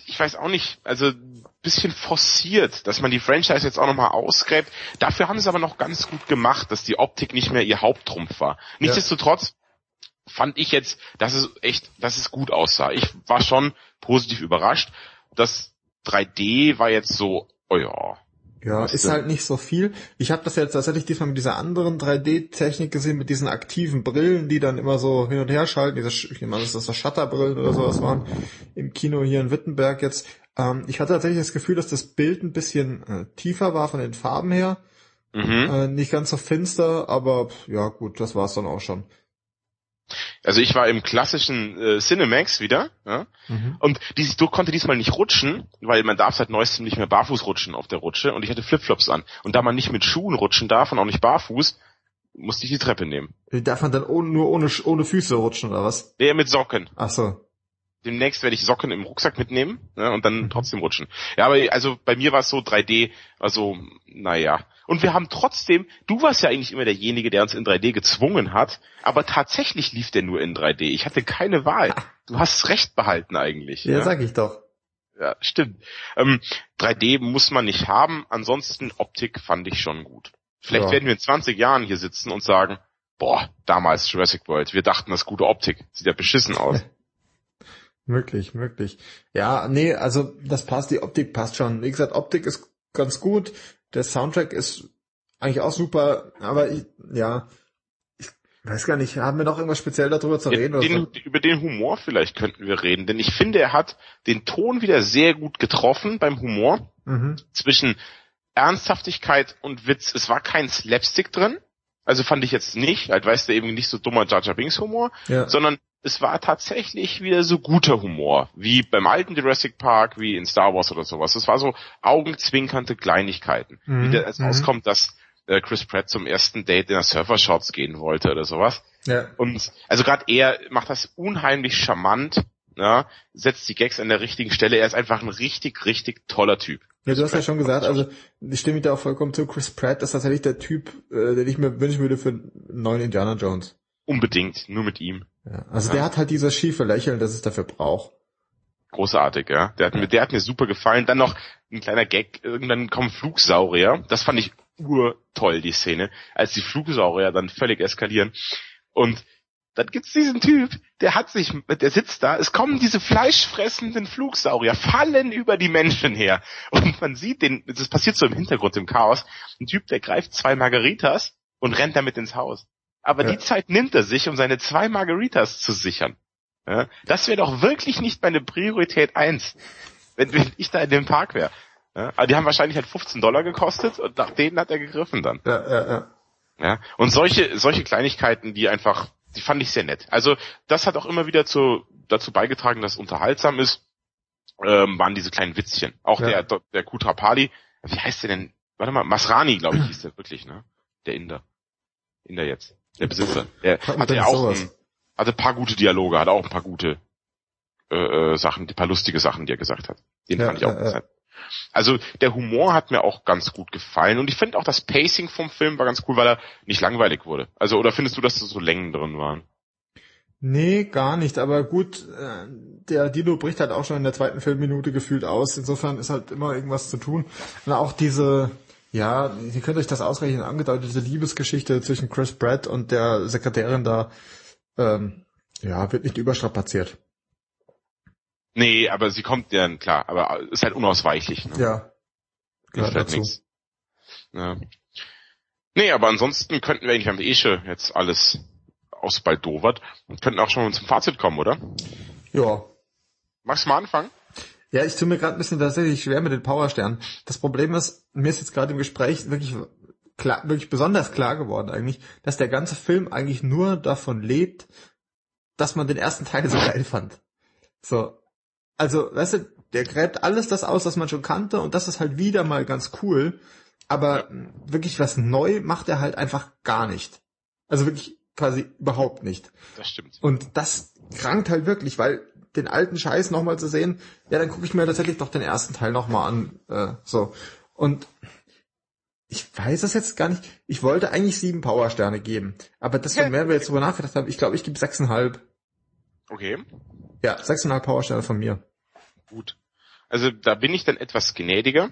B: ich weiß auch nicht, also ein bisschen forciert, dass man die Franchise jetzt auch nochmal ausgräbt. Dafür haben sie aber noch ganz gut gemacht, dass die Optik nicht mehr ihr Haupttrumpf war. Nichtsdestotrotz fand ich jetzt, dass es echt, dass es gut aussah. Ich war schon positiv überrascht. Das 3D war jetzt so, oh ja.
A: Ja, ist
B: denn?
A: halt nicht so viel. Ich habe das jetzt tatsächlich diesmal mit dieser anderen 3D-Technik gesehen, mit diesen aktiven Brillen, die dann immer so hin und her schalten. Diese, ich nehme an, dass das so Shutterbrillen oder sowas waren im Kino hier in Wittenberg jetzt. Ähm, ich hatte tatsächlich das Gefühl, dass das Bild ein bisschen äh, tiefer war von den Farben her.
B: Mhm.
A: Äh, nicht ganz so finster, aber ja gut, das war's dann auch schon.
B: Also ich war im klassischen äh, Cinemax wieder, ja, Und dies, du konnte diesmal nicht rutschen, weil man darf seit neuestem nicht mehr barfuß rutschen auf der Rutsche und ich hatte Flipflops an. Und da man nicht mit Schuhen rutschen darf und auch nicht barfuß, musste ich die Treppe nehmen.
A: Darf man dann ohne, nur ohne, ohne Füße rutschen oder was?
B: Nee, mit Socken.
A: Ach so.
B: Demnächst werde ich Socken im Rucksack mitnehmen ne, und dann
A: Mhm.
B: trotzdem rutschen. Ja, aber also bei mir war es so 3D, also naja. Und wir haben trotzdem, du warst ja eigentlich immer derjenige, der uns in 3D gezwungen hat, aber tatsächlich lief der nur in 3D. Ich hatte keine Wahl. Du hast recht behalten eigentlich.
A: Ja, sag ich doch.
B: Ja, stimmt. Ähm, 3D muss man nicht haben, ansonsten Optik fand ich schon gut. Vielleicht
A: Ja.
B: werden wir in 20 Jahren hier sitzen und sagen, boah, damals Jurassic World, wir dachten, das ist gute Optik. Sieht ja beschissen aus.
A: Möglich, möglich. Ja, nee, also das passt, die Optik passt schon. Wie gesagt, Optik ist ganz gut, der Soundtrack ist eigentlich auch super, aber ich, ja, ich weiß gar nicht, haben wir noch irgendwas speziell darüber zu reden? Oder
B: den,
A: so?
B: Über den Humor vielleicht könnten wir reden, denn ich finde, er hat den Ton wieder sehr gut getroffen beim Humor
A: Mhm.
B: zwischen Ernsthaftigkeit und Witz. Es war kein Slapstick drin, also fand ich jetzt nicht, halt weißt du eben nicht so dummer Jar Jar Binks Humor,
A: Ja.
B: sondern es war tatsächlich wieder so guter Humor, wie beim alten Jurassic Park, wie in Star Wars oder sowas. Es war so augenzwinkernde Kleinigkeiten,
A: Mhm,
B: wie der, als
A: mhm.
B: rauskommt, dass äh, Chris Pratt zum ersten Date in der Surfer Shorts gehen wollte oder sowas.
A: ja.
B: Und also gerade er macht das unheimlich charmant, ja, setzt die Gags an der richtigen Stelle. Er ist einfach ein richtig, richtig toller Typ.
A: Ja, du hast ja schon gesagt, also ich stimme da auch vollkommen zu. Chris Pratt ist tatsächlich der Typ, äh, den ich mir wünschen würde für einen neuen Indiana Jones.
B: Unbedingt, nur mit ihm.
A: Ja. Also
B: Ja.
A: der hat halt dieses schiefe Lächeln, das es dafür braucht.
B: Großartig, ja. Der hat mir, der hat mir super gefallen. Dann noch ein kleiner Gag, irgendwann kommen Flugsaurier. Das fand ich urtoll, die Szene, als die Flugsaurier dann völlig eskalieren. Und dann gibt's diesen Typ, der hat sich, der sitzt da, es kommen diese fleischfressenden Flugsaurier, fallen über die Menschen her. Und man sieht den, das passiert so im Hintergrund im Chaos, ein Typ, der greift zwei Margaritas und rennt damit ins Haus. Aber
A: Ja.
B: die Zeit nimmt er sich, um seine zwei Margaritas zu sichern. Ja, das wäre doch wirklich nicht meine Priorität eins, wenn, wenn ich da in dem Park wäre. Ja, aber die haben wahrscheinlich halt 15 Dollar gekostet und nach denen hat er gegriffen dann.
A: Ja, ja, ja.
B: Ja, und solche, solche Kleinigkeiten, die einfach, die fand ich sehr nett. Also das hat auch immer wieder zu, dazu beigetragen, dass es unterhaltsam ist, ähm, waren diese kleinen Witzchen. Auch
A: Ja.
B: der, der Kutrapali, wie heißt der denn? Warte mal, Masrani, glaube ich, hieß der wirklich, ne? Der Inder. Inder jetzt. Der Besitzer. Der
A: Hat
B: hatte
A: denn
B: auch ein, hatte ein paar gute Dialoge, hatte auch ein paar gute äh, äh, Sachen, ein paar lustige Sachen, die er gesagt hat. Den
A: Ja,
B: fand ich auch
A: ja, ja.
B: Also der Humor hat mir auch ganz gut gefallen und ich finde auch das Pacing vom Film war ganz cool, weil er nicht langweilig wurde. Also oder findest du, dass da so Längen drin waren?
A: Nee, gar nicht, aber gut, äh, der Dino bricht halt auch schon in der zweiten Filmminute gefühlt aus. Insofern ist halt immer irgendwas zu tun. Und auch diese, ja, ihr könnt euch das ausrechnen, angedeutete Liebesgeschichte zwischen Chris Pratt und der Sekretärin da, ähm, ja, wird nicht überstrapaziert.
B: Nee, aber sie kommt ja klar, aber ist halt unausweichlich. Ne?
A: Ja. Gehört
B: halt
A: dazu.
B: nichts. Ja. Nee, aber ansonsten könnten wir eigentlich, haben wir eh jetzt alles ausbaldowert und könnten auch schon mal zum Fazit kommen, oder?
A: Ja.
B: Magst du mal anfangen?
A: Ja, ich tue mir gerade ein bisschen tatsächlich schwer mit den Powersternen. Das Problem ist, mir ist jetzt gerade im Gespräch wirklich klar, wirklich besonders klar geworden eigentlich, dass der ganze Film eigentlich nur davon lebt, dass man den ersten Teil so geil fand. So. Also, weißt du, der gräbt alles das aus, was man schon kannte und das ist halt wieder mal ganz cool. Aber wirklich was neu macht er halt einfach gar nicht. Also wirklich quasi überhaupt nicht.
B: Das stimmt.
A: Und das krankt halt wirklich, weil den alten Scheiß nochmal zu sehen, ja, dann gucke ich mir tatsächlich doch den ersten Teil nochmal an. Äh, so. Und ich weiß es jetzt gar nicht. Ich wollte eigentlich sieben Powersterne geben. Aber das, von mehr wir jetzt drüber nachgedacht haben, ich glaube, ich gebe sechseinhalb.
B: Okay.
A: Ja, sechseinhalb Powersterne von mir.
B: Gut. Also da bin ich dann etwas gnädiger.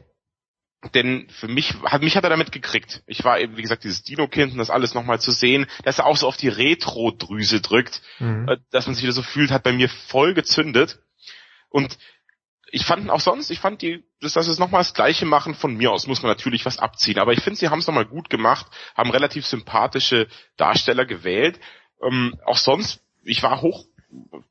B: Denn für mich hat mich hat er damit gekriegt. Ich war eben, wie gesagt, dieses Dino-Kind und das alles nochmal zu sehen, dass er auch so auf die Retro-Drüse drückt,
A: Mhm.
B: äh, dass man sich wieder so fühlt, hat bei mir voll gezündet. Und ich fand auch sonst, ich fand die, dass das nochmal das Gleiche machen, von mir aus muss man natürlich was abziehen. Aber ich finde, sie haben es nochmal gut gemacht, haben relativ sympathische Darsteller gewählt. Ähm, auch sonst, ich war hoch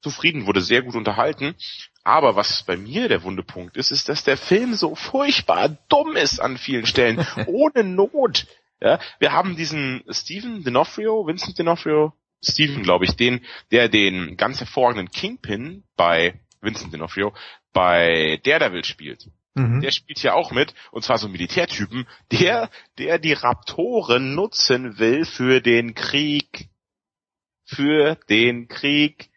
B: zufrieden, wurde sehr gut unterhalten. Aber was bei mir der Wundepunkt ist, ist, dass der Film so furchtbar dumm ist an vielen Stellen, ohne Not. Ja, wir haben diesen Steven D'Onofrio, Vincent D'Onofrio, Steven, glaube ich, den, der den ganz hervorragenden Kingpin bei Vincent D'Onofrio bei Daredevil spielt.
A: Mhm.
B: Der spielt ja auch mit, und zwar so ein Militärtypen, der, der die Raptoren nutzen will für den Krieg. Für den Krieg.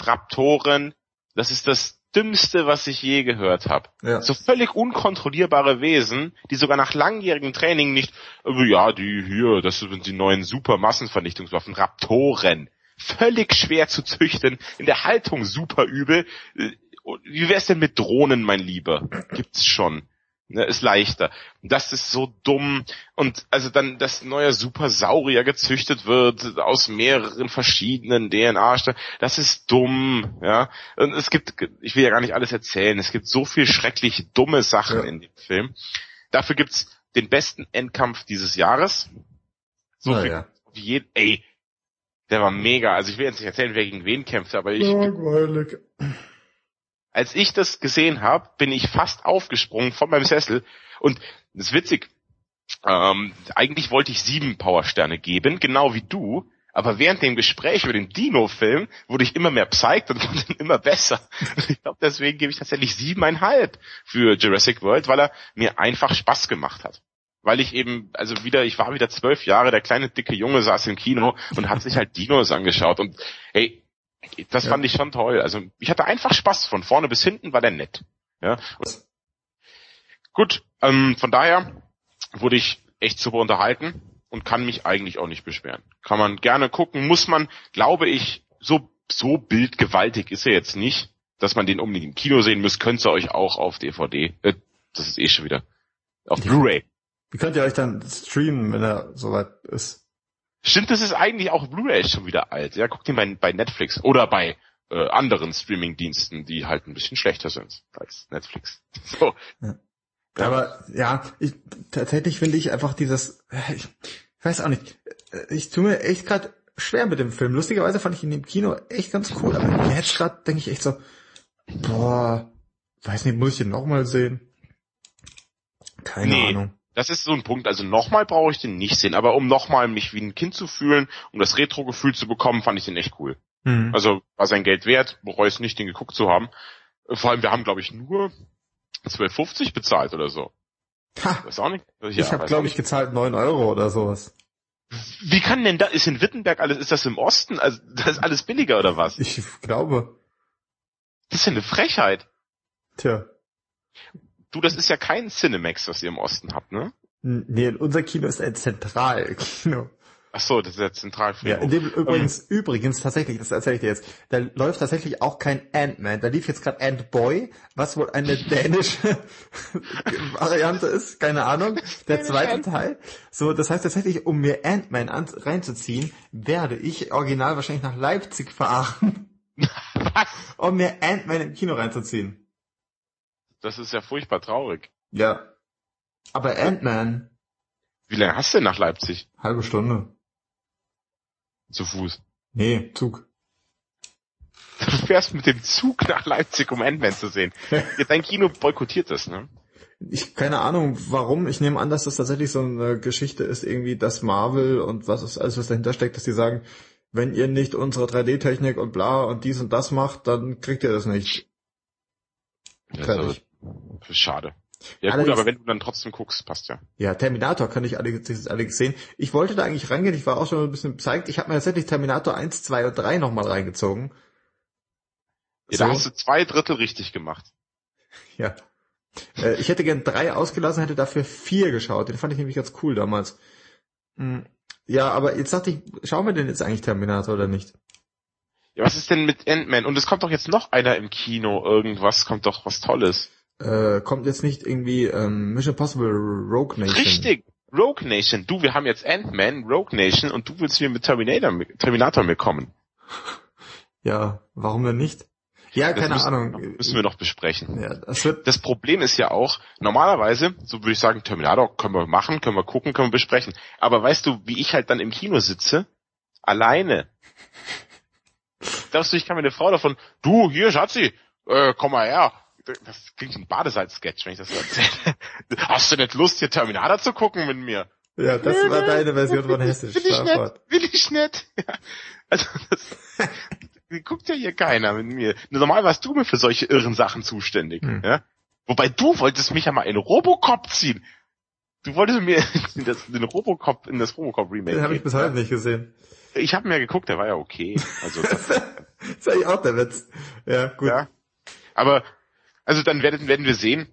B: Raptoren. Das ist das Dümmste, was ich je gehört habe.
A: Ja.
B: So völlig unkontrollierbare Wesen, die sogar nach langjährigem Training nicht, äh, ja, die hier, das sind die neuen super Massenvernichtungswaffen, Raptoren. Völlig schwer zu züchten, in der Haltung super übel. Äh, Wie wär's denn mit Drohnen, mein Lieber? Gibt's schon. Ne, ist leichter. Das ist so dumm. Und also dann, dass ein neuer Supersaurier gezüchtet wird aus mehreren verschiedenen DNA, das ist dumm, ja. Und es gibt, ich will ja gar nicht alles erzählen, es gibt so viel schrecklich dumme Sachen
A: Ja.
B: in dem Film. Dafür gibt's den besten Endkampf dieses Jahres. So
A: Na
B: viel
A: ja.
B: wie je, ey, der war mega. Also ich will jetzt nicht erzählen, wer gegen wen kämpft, aber ich,
A: Langweilig.
B: Als ich das gesehen habe, bin ich fast aufgesprungen von meinem Sessel. Und das ist witzig. Ähm, eigentlich wollte ich sieben Powersterne geben, genau wie du. Aber während dem Gespräch über den Dino-Film wurde ich immer mehr psyched und ihn immer besser. Ich glaube, deswegen gebe ich tatsächlich siebeneinhalb für Jurassic World, weil er mir einfach Spaß gemacht hat. Weil ich eben, also wieder, ich war wieder zwölf Jahre, der kleine dicke Junge saß im Kino und hat sich halt Dinos angeschaut. Und hey, das
A: Ja.
B: fand ich schon toll. Also ich hatte einfach Spaß. Von vorne bis hinten war der nett. Ja. Und gut, ähm, von daher wurde ich echt super unterhalten und kann mich eigentlich auch nicht beschweren. Kann man gerne gucken, muss man, glaube ich, so, so bildgewaltig ist er jetzt nicht, dass man den unbedingt im Kino sehen muss, könnt ihr euch auch auf DVD, äh, das ist eh schon wieder, auf Blu-ray.
A: Wie könnt ihr euch dann streamen, wenn er soweit ist?
B: Stimmt, das ist eigentlich auch Blu-ray schon wieder alt. Ja, guckt ihn bei, bei Netflix oder bei äh, anderen Streaming-Diensten, die halt ein bisschen schlechter sind als Netflix. So.
A: Aber ja, ich, tatsächlich finde ich einfach dieses, ich weiß auch nicht, ich tue mir echt gerade schwer mit dem Film. Lustigerweise fand ich ihn im Kino echt ganz cool, aber jetzt gerade denke ich echt so, boah, weiß nicht, muss ich den nochmal sehen? Keine
B: Nee.
A: Ahnung.
B: Das ist so ein Punkt. Also nochmal brauche ich den nicht sehen, aber um nochmal mich wie ein Kind zu fühlen, um das Retro-Gefühl zu bekommen, fand ich den echt cool.
A: Hm.
B: Also war sein Geld wert, bereue es nicht, den geguckt zu haben. Vor allem, wir haben, glaube ich, nur 12,50 bezahlt oder so.
A: Ha,
B: Weiß auch nicht. Ja,
A: ich habe, glaube ich, gezahlt neun Euro oder sowas.
B: Wie kann denn da, ist in Wittenberg alles, ist das im Osten? Also, das ist alles billiger oder was?
A: Ich glaube.
B: Das ist ja eine Frechheit.
A: Tja.
B: Du, das ist ja kein Cinemax, was ihr im Osten habt, ne?
A: Nee, unser Kino ist ein Zentralkino.
B: Ach so, das ist ja
A: Ja,
B: Zentralfriedhof.
A: in dem übrigens, übrigens tatsächlich, das erzähle ich dir jetzt, da läuft tatsächlich auch kein Ant-Man. Da lief jetzt gerade Ant-Boy, was wohl eine dänische Variante ist, keine Ahnung. Der zweite Teil. So, das heißt tatsächlich, um mir Ant-Man an- reinzuziehen, werde ich original wahrscheinlich nach Leipzig fahren,
B: was?
A: um mir Ant-Man im Kino reinzuziehen.
B: Das ist ja furchtbar traurig.
A: Ja. Aber Ant-Man,
B: Wie lange hast du denn nach Leipzig?
A: halbe Stunde.
B: Zu Fuß.
A: Nee, Zug.
B: Du fährst mit dem Zug nach Leipzig, um Ant-Man zu sehen. Dein Kino boykottiert das, ne?
A: Ich keine Ahnung, warum. Ich nehme an, dass das tatsächlich so eine Geschichte ist, irgendwie das Marvel und was ist alles, was dahinter steckt, dass die sagen, wenn ihr nicht unsere 3D-Technik und bla und dies und das macht, dann kriegt ihr das nicht. Fertig.
B: Schade. Ja
A: Allerdings-
B: gut, aber wenn du dann trotzdem guckst, passt ja.
A: Ja, Terminator kann ich alle, alle sehen. Ich wollte da eigentlich reingehen, ich war auch schon ein bisschen gezeigt. Ich habe mir tatsächlich Terminator 1, 2 und 3 nochmal reingezogen.
B: Ja,
A: So.
B: Da hast du zwei Drittel richtig gemacht.
A: Ja. Äh, ich hätte gern drei ausgelassen, hätte dafür vier geschaut. Den fand ich nämlich ganz cool damals. Hm. Ja, aber jetzt dachte ich, schauen wir denn jetzt eigentlich Terminator oder nicht?
B: Ja, was ist denn mit Ant-Man? Und es kommt doch jetzt noch einer im Kino, irgendwas, kommt doch was Tolles.
A: Äh, kommt jetzt nicht irgendwie ähm, Mission Possible Rogue Nation?
B: Richtig! Rogue Nation. Du, wir haben jetzt Ant-Man, Rogue Nation und du willst mir mit Terminator, Terminator mitkommen.
A: Ja, warum denn nicht? Ja,
B: Das
A: keine
B: müssen,
A: Ahnung.
B: Müssen wir noch besprechen.
A: Ja, das wird,
B: Das Problem ist ja auch, normalerweise, so würde ich sagen, Terminator können wir machen, können wir gucken, können wir besprechen. Aber weißt du, wie ich halt dann im Kino sitze? Alleine. Glaubst du, ich kann meine Frau davon, du, hier, Schatzi, äh, komm mal her. Das klingt ein Badesalz-Sketch, wenn ich das so erzähle. Hast du nicht Lust, hier Terminator zu gucken mit mir?
A: ja, das war deine Version von Hessisch.
B: Will ich nicht, will ich nicht. Ja. Also, das, die guckt ja hier keiner mit mir. Normal warst du mir für solche irren Sachen zuständig.
A: Hm.
B: Ja? Wobei du wolltest mich ja mal in Robocop ziehen. Du wolltest mir in das, den Robocop, in das Robocop Remake.
A: Den habe ich bis heute nicht gesehen.
B: Ich habe mir geguckt, der war ja okay. Also, das,
A: Das ist eigentlich auch der Witz. Ja, gut.
B: ja. Aber, also dann werden, werden wir sehen.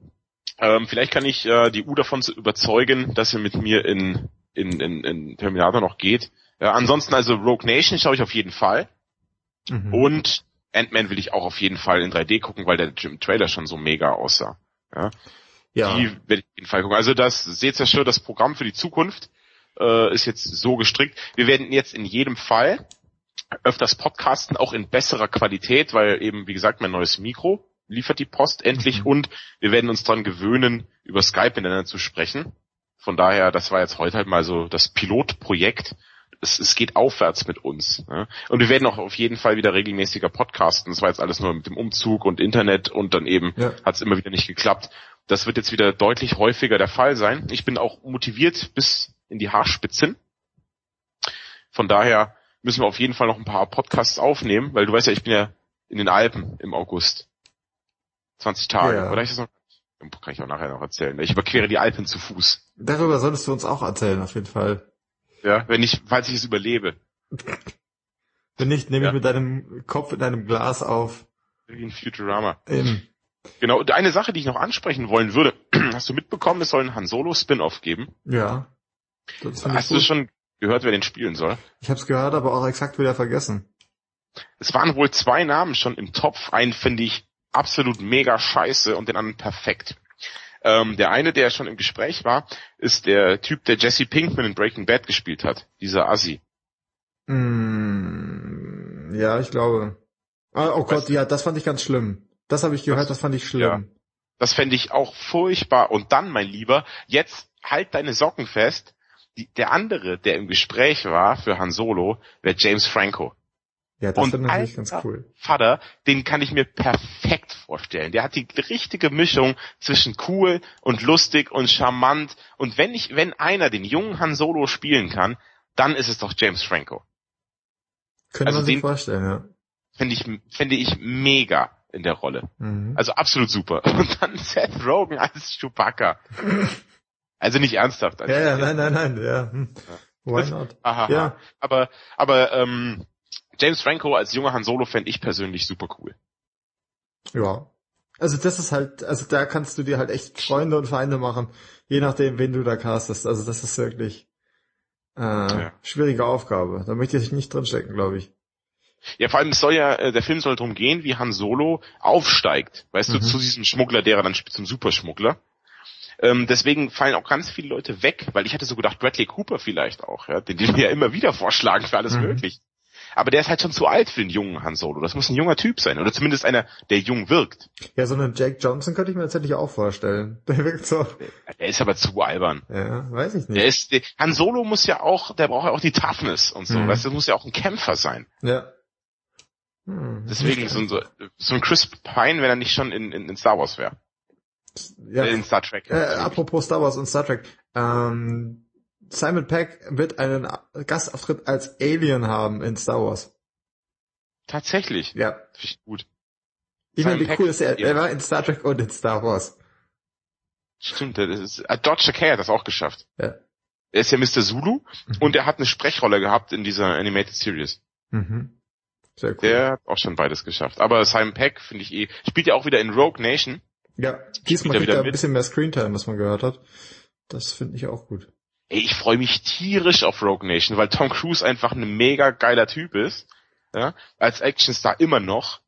B: Ähm, vielleicht kann ich äh, die U davon zu überzeugen, dass sie mit mir in, in, in, in Terminator noch geht. Ja, ansonsten also Rogue Nation schaue ich auf jeden Fall.
A: Mhm.
B: Und Ant-Man will ich auch auf jeden Fall in 3D gucken, weil der im Trailer schon so mega aussah. Ja,
A: ja.
B: Die werde ich auf jeden Fall gucken. Also das, seht ihr schon, das Programm für die Zukunft äh, ist jetzt so gestrickt. Wir werden jetzt in jedem Fall öfters podcasten, auch in besserer Qualität, weil eben, wie gesagt, mein neues Mikro liefert die Post endlich
A: Mhm.
B: und wir werden uns dran gewöhnen, über Skype miteinander zu sprechen. Von daher, das war jetzt heute halt mal so das Pilotprojekt. Es, es geht aufwärts mit uns. Ne? Und wir werden auch auf jeden Fall wieder regelmäßiger podcasten. Das war jetzt alles nur mit dem Umzug und Internet und dann eben
A: Ja.
B: hat es immer wieder nicht geklappt. Das wird jetzt wieder deutlich häufiger der Fall sein. Ich bin auch motiviert bis in die Haarspitzen. Von daher müssen wir auf jeden Fall noch ein paar Podcasts aufnehmen, weil du weißt ja, ich bin ja in den Alpen im August. 20 Tage.
A: Ja.
B: Oder ich das noch? Kann ich auch nachher noch erzählen. Ich überquere die Alpen zu Fuß.
A: Darüber solltest du uns auch erzählen, auf jeden Fall.
B: Ja, wenn ich, falls ich es überlebe.
A: Wenn nicht, nehme
B: Ja.
A: ich mit deinem Kopf in deinem Glas auf.
B: Wie in Futurama.
A: Eben.
B: Genau. Und eine Sache, die ich noch ansprechen wollen würde, hast du mitbekommen, es soll einen Han Solo Spin-off geben?
A: Ja.
B: Hast du schon gehört, wer den spielen soll?
A: Ich habe es gehört, aber auch exakt wieder vergessen.
B: Es waren wohl zwei Namen schon im Topf. Einen finde ich absolut mega scheiße und den anderen perfekt. Ähm, der eine, der schon im Gespräch war, ist der Typ, der Jesse Pinkman in Breaking Bad gespielt hat. Dieser Assi.
A: Mm, ja, ich glaube. Ah, oh Gott,
B: Weißt
A: ja, das fand ich ganz schlimm. Das habe ich gehört,
B: Was?
A: das fand ich schlimm.
B: Das fände ich auch furchtbar. Und dann, mein Lieber, jetzt halt deine Socken fest. Die, der andere, der im Gespräch war für Han Solo, wäre James Franco.
A: Ja, das
B: Und
A: natürlich ganz cool.
B: Vater, den kann ich mir perfekt vorstellen. Der hat die richtige Mischung zwischen cool und lustig und charmant. Und wenn ich, wenn einer den jungen Han Solo spielen kann, dann ist es doch James Franco.
A: Könnte
B: also
A: man sich vorstellen, ja.
B: Finde ich, finde ich mega in der Rolle.
A: Mhm.
B: Also absolut super. Und dann Seth Rogen als Chewbacca. Also nicht ernsthaft. als
A: ja, ja, nein, nein, nein, ja. Hm. Why
B: Das-
A: not?
B: Aha.
A: Ja.
B: Aber, aber ähm, James Franco als junger Han Solo fände ich persönlich super cool.
A: Ja. Also das ist halt, also da kannst du dir halt echt Freunde und Feinde machen, je nachdem, wen du da castest. Also das ist wirklich äh,
B: Ja.
A: schwierige Aufgabe. Da möchte ich nicht drinstecken, glaube ich.
B: Ja, vor allem es soll ja, äh, der Film soll darum gehen, wie Han Solo aufsteigt, weißt du,
A: Mhm.
B: zu diesem Schmuggler, der er dann spielt, zum Superschmuggler. Ähm, deswegen fallen auch ganz viele Leute weg, weil ich hatte so gedacht, Bradley Cooper vielleicht auch, ja, den, den wir ja immer wieder vorschlagen für alles
A: Mhm.
B: möglich. Aber der ist halt schon zu alt für den jungen Han Solo. Das muss ein junger Typ sein. Oder zumindest einer, der jung wirkt.
A: Ja, so einen Jake Johnson könnte ich mir tatsächlich auch vorstellen. Der wirkt so,
B: Der ist aber zu albern.
A: ja, weiß ich
B: Der
A: nicht.
B: ist, der, Han Solo muss ja auch, der braucht ja auch die Toughness und so.
A: Mhm.
B: Weißt du, muss ja auch ein Kämpfer sein.
A: Ja. Hm.
B: Deswegen so, ein- so, so ein Chris Pine, wenn er nicht schon in, in, in Star Wars wäre.
A: ja.
B: Äh, in Star Trek.
A: Äh, apropos Star Wars und Star Trek. Ähm, Simon Peck wird einen Gastauftritt als Alien haben in Star Wars.
B: Tatsächlich.
A: Ja.
B: Finde ich gut.
A: Ich meine,
B: Simon
A: wie
B: Pegg-
A: cool ist er? Er war in Star Trek und in Star Wars.
B: Stimmt, das ist, äh, Dodge Takei hat das auch geschafft.
A: Ja.
B: Er ist ja Mr. Zulu
A: Mhm.
B: und er hat eine Sprechrolle gehabt in dieser Animated Series.
A: Mhm. Sehr cool.
B: Der hat auch schon beides geschafft. Aber Simon Peck finde ich eh, spielt ja auch wieder in Rogue Nation.
A: ja, diesmal
B: er
A: kriegt
B: wieder
A: er ein bisschen mehr Screentime, was man gehört hat. Das finde ich auch gut.
B: Ey, ich freue mich tierisch auf Rogue Nation, weil Tom Cruise einfach ein mega geiler Typ ist. Ja, als Actionstar immer noch.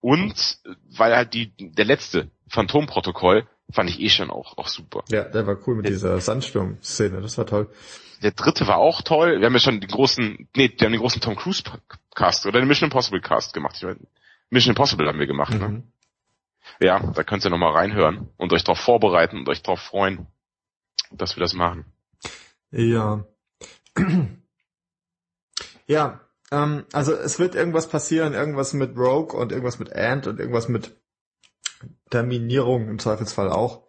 B: Und weil halt die, der letzte Phantom-Protokoll fand ich eh schon auch, auch super.
A: Ja, der war cool mit
B: Ja.
A: dieser Sandsturm-Szene, das war toll.
B: Der dritte war auch toll. Wir haben ja schon den großen, nee, wir haben den großen Tom Cruise Cast oder den Mission Impossible Cast gemacht. Ich meine, Mission Impossible haben wir gemacht, ne?
A: Mhm.
B: Ja, da könnt ihr nochmal reinhören und euch darauf vorbereiten und euch darauf freuen, dass wir das machen.
A: Ja. ja, ähm, also es wird irgendwas passieren, irgendwas mit Rogue und irgendwas mit Ant und irgendwas mit Terminierung im Zweifelsfall auch.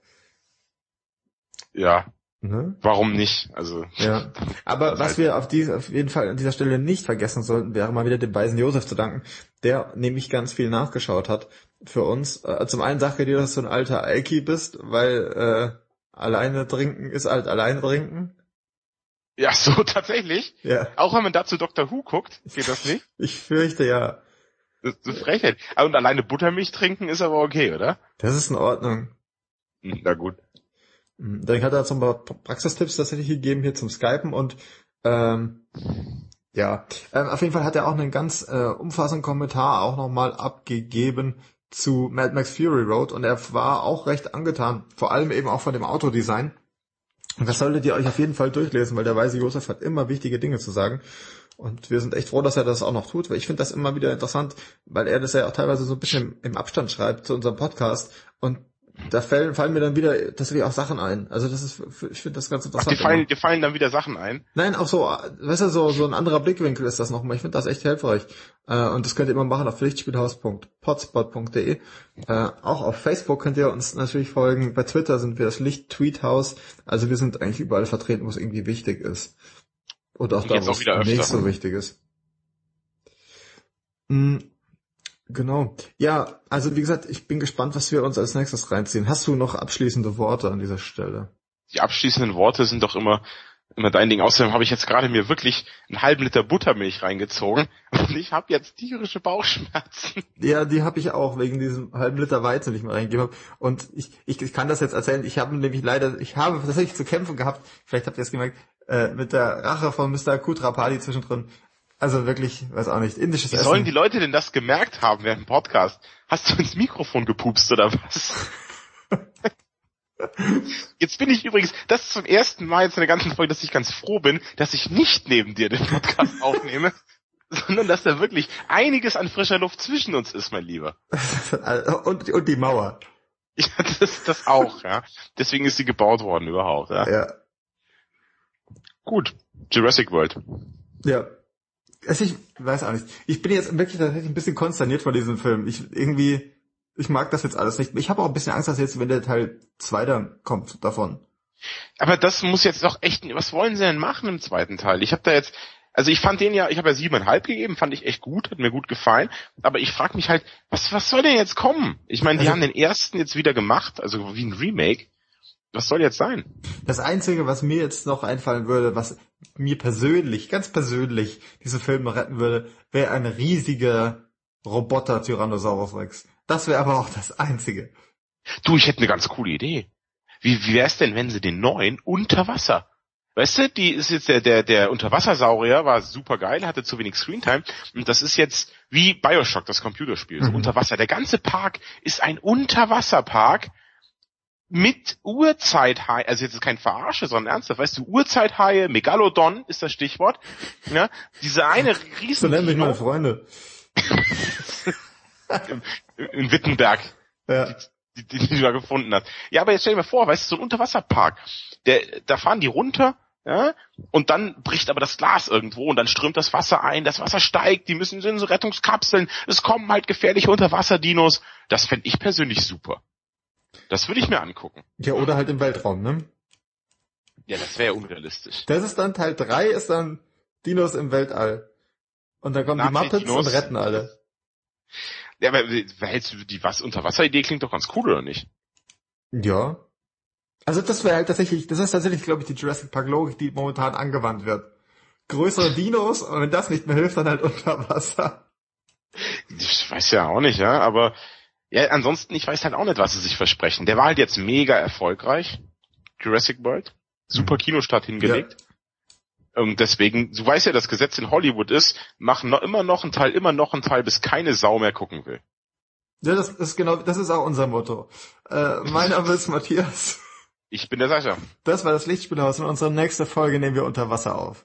B: Ja,
A: Ne?
B: warum nicht? Also,
A: Ja. Aber was wir auf, die, auf jeden Fall an dieser Stelle nicht vergessen sollten, wäre mal wieder dem weisen Josef zu danken, der nämlich ganz viel nachgeschaut hat für uns. Äh, zum einen sagt er dir, dass du ein alter Alki bist, weil äh, alleine trinken ist halt alleine trinken.
B: Ja, so tatsächlich.
A: Ja,
B: Auch wenn man dazu Dr. Who guckt, geht das nicht.
A: ich fürchte ja.
B: Das ist eine Frechheit. Ah, Und alleine Buttermilch trinken ist aber okay, oder?
A: Das ist in Ordnung.
B: Hm, Na gut.
A: Mhm. Dann hat er zum Beispiel Praxistipps tatsächlich gegeben hier zum Skypen und ähm, ja, ähm, auf jeden Fall hat er auch einen ganz äh, umfassenden Kommentar auch nochmal abgegeben zu Mad Max Fury Road und er war auch recht angetan, vor allem eben auch von dem Autodesign. Und das solltet ihr euch auf jeden Fall durchlesen, weil der weise Josef hat immer wichtige Dinge zu sagen. Und wir sind echt froh, dass er das auch noch tut, weil ich finde das immer wieder interessant, weil er das ja auch teilweise so ein bisschen im Abstand schreibt zu unserem Podcast. Und da fallen, fallen mir dann wieder tatsächlich auch Sachen ein. Also das ist, ich finde das ganz
B: Ach,
A: interessant.
B: dir fallen, dir fallen dann wieder Sachen ein.
A: Nein, auch so, weißt du, so, so ein anderer Blickwinkel ist das nochmal. Ich finde das echt hilfreich. Äh, und das könnt ihr immer machen auf lichtspielhaus.potspot.de. Äh, auch auf Facebook könnt ihr uns natürlich folgen. Bei Twitter sind wir das Licht-Tweethaus. Also wir sind eigentlich überall vertreten, wo es irgendwie wichtig ist. Und auch
B: Und
A: da, wo es nicht so wichtig ist. Mm, Genau. Ja, also wie gesagt, ich bin gespannt, was wir uns als nächstes reinziehen. Hast du noch abschließende Worte an dieser Stelle?
B: Die abschließenden Worte sind doch immer, immer dein Ding. Außerdem habe ich jetzt gerade mir wirklich einen halben Liter Buttermilch reingezogen und ich habe jetzt tierische Bauchschmerzen.
A: Ja, die habe ich auch wegen diesem halben Liter Weizen, den ich mir reingegeben habe. Und ich, ich, ich kann das jetzt erzählen. Ich habe nämlich leider, ich habe tatsächlich zu kämpfen gehabt. Vielleicht habt ihr es gemerkt äh, mit der Rache von Mr. Kutrapali zwischendrin. Also wirklich, weiß auch nicht, indisches
B: Wie
A: Essen.
B: sollen die Leute denn das gemerkt haben während dem Podcast? Hast du ins Mikrofon gepupst oder was? Jetzt bin ich übrigens, das ist zum ersten Mal jetzt in der ganzen Folge, dass ich ganz froh bin, dass ich nicht neben dir den Podcast aufnehme, sondern dass da wirklich einiges an frischer Luft zwischen uns ist, mein Lieber.
A: und, und die Mauer.
B: Ja, das, das auch, ja. Deswegen ist sie gebaut worden überhaupt, ja.
A: Ja.
B: Gut. Jurassic World.
A: Ja. Also ich weiß auch nicht. Ich bin jetzt wirklich tatsächlich ein bisschen konsterniert von diesem Film. Ich irgendwie, ich mag das jetzt alles nicht. Ich habe auch ein bisschen Angst, dass jetzt, wenn der Teil 2 dann kommt davon.
B: Aber das muss jetzt doch echt, was wollen sie denn machen im zweiten Teil? Ich habe da jetzt, also ich fand den ja, ich habe ja siebeneinhalb gegeben, fand ich echt gut, hat mir gut gefallen. Aber ich frage mich halt, was, was soll denn jetzt kommen? Ich meine, die
A: Also-
B: haben den ersten jetzt wieder gemacht, also wie ein Remake. Was soll jetzt sein?
A: Das Einzige, was mir jetzt noch einfallen würde, was mir persönlich, ganz persönlich, diese Filme retten würde, wäre ein riesiger Roboter Tyrannosaurus Rex. Das wäre aber auch das Einzige.
B: Du, ich hätte eine ganz coole Idee. Wie, wie wär's denn, wenn sie den neuen unter Wasser? Weißt du, die ist jetzt der, der, der Unterwassersaurier war super geil, hatte zu wenig Screentime. Und das ist jetzt wie Bioshock, das Computerspiel, so
A: Mhm.
B: unter Wasser. Der ganze Park ist ein Unterwasserpark mit Urzeithaie, also jetzt ist kein Verarsche, sondern ernsthaft, weißt du, Urzeithaie, Megalodon ist das Stichwort. Ja, diese eine
A: So
B: riesen
A: nennen mich meine Freunde.
B: in Wittenberg
A: Ja.
B: die, die, die du da gefunden hast. Ja, aber jetzt stell dir mal vor, weißt du, so ein Unterwasserpark, der, da fahren die runter, ja, und dann bricht aber das Glas irgendwo und dann strömt das Wasser ein, das Wasser steigt, die müssen in so Rettungskapseln, es kommen halt gefährliche Unterwasserdinos. Das fände ich persönlich super. Das würde ich mir angucken.
A: Ja, oder halt im Weltraum, ne?
B: Ja, das wäre ja unrealistisch.
A: Das ist dann Teil 3, ist dann Dinos im Weltall. Und dann kommen die Muppets
B: Nazi-Dinos.
A: und retten alle.
B: Ja, aber hältst du die was Unterwasser-Idee klingt doch ganz cool, oder nicht?
A: Ja. Also das wäre halt tatsächlich, das ist tatsächlich, glaube ich, die Jurassic Park Logik, die momentan angewandt wird. Größere Dinos, und wenn das nicht mehr hilft, dann halt unter Wasser.
B: Ich weiß ja auch nicht, ja, aber ja, ansonsten, ich weiß halt auch nicht, was sie sich versprechen. Der war halt jetzt mega erfolgreich. Jurassic World. Super mhm. Kinostart hingelegt. Ja. Und deswegen, du weißt ja, das Gesetz in Hollywood ist, machen noch immer noch einen Teil, immer noch einen Teil, bis keine Sau mehr gucken will.
A: Ja, das ist genau, das ist auch unser Motto. Äh, mein Name ist Matthias.
B: Ich bin der Sascha.
A: Das war das Lichtspielhaus. In unserer nächsten Folge nehmen wir unter Wasser auf.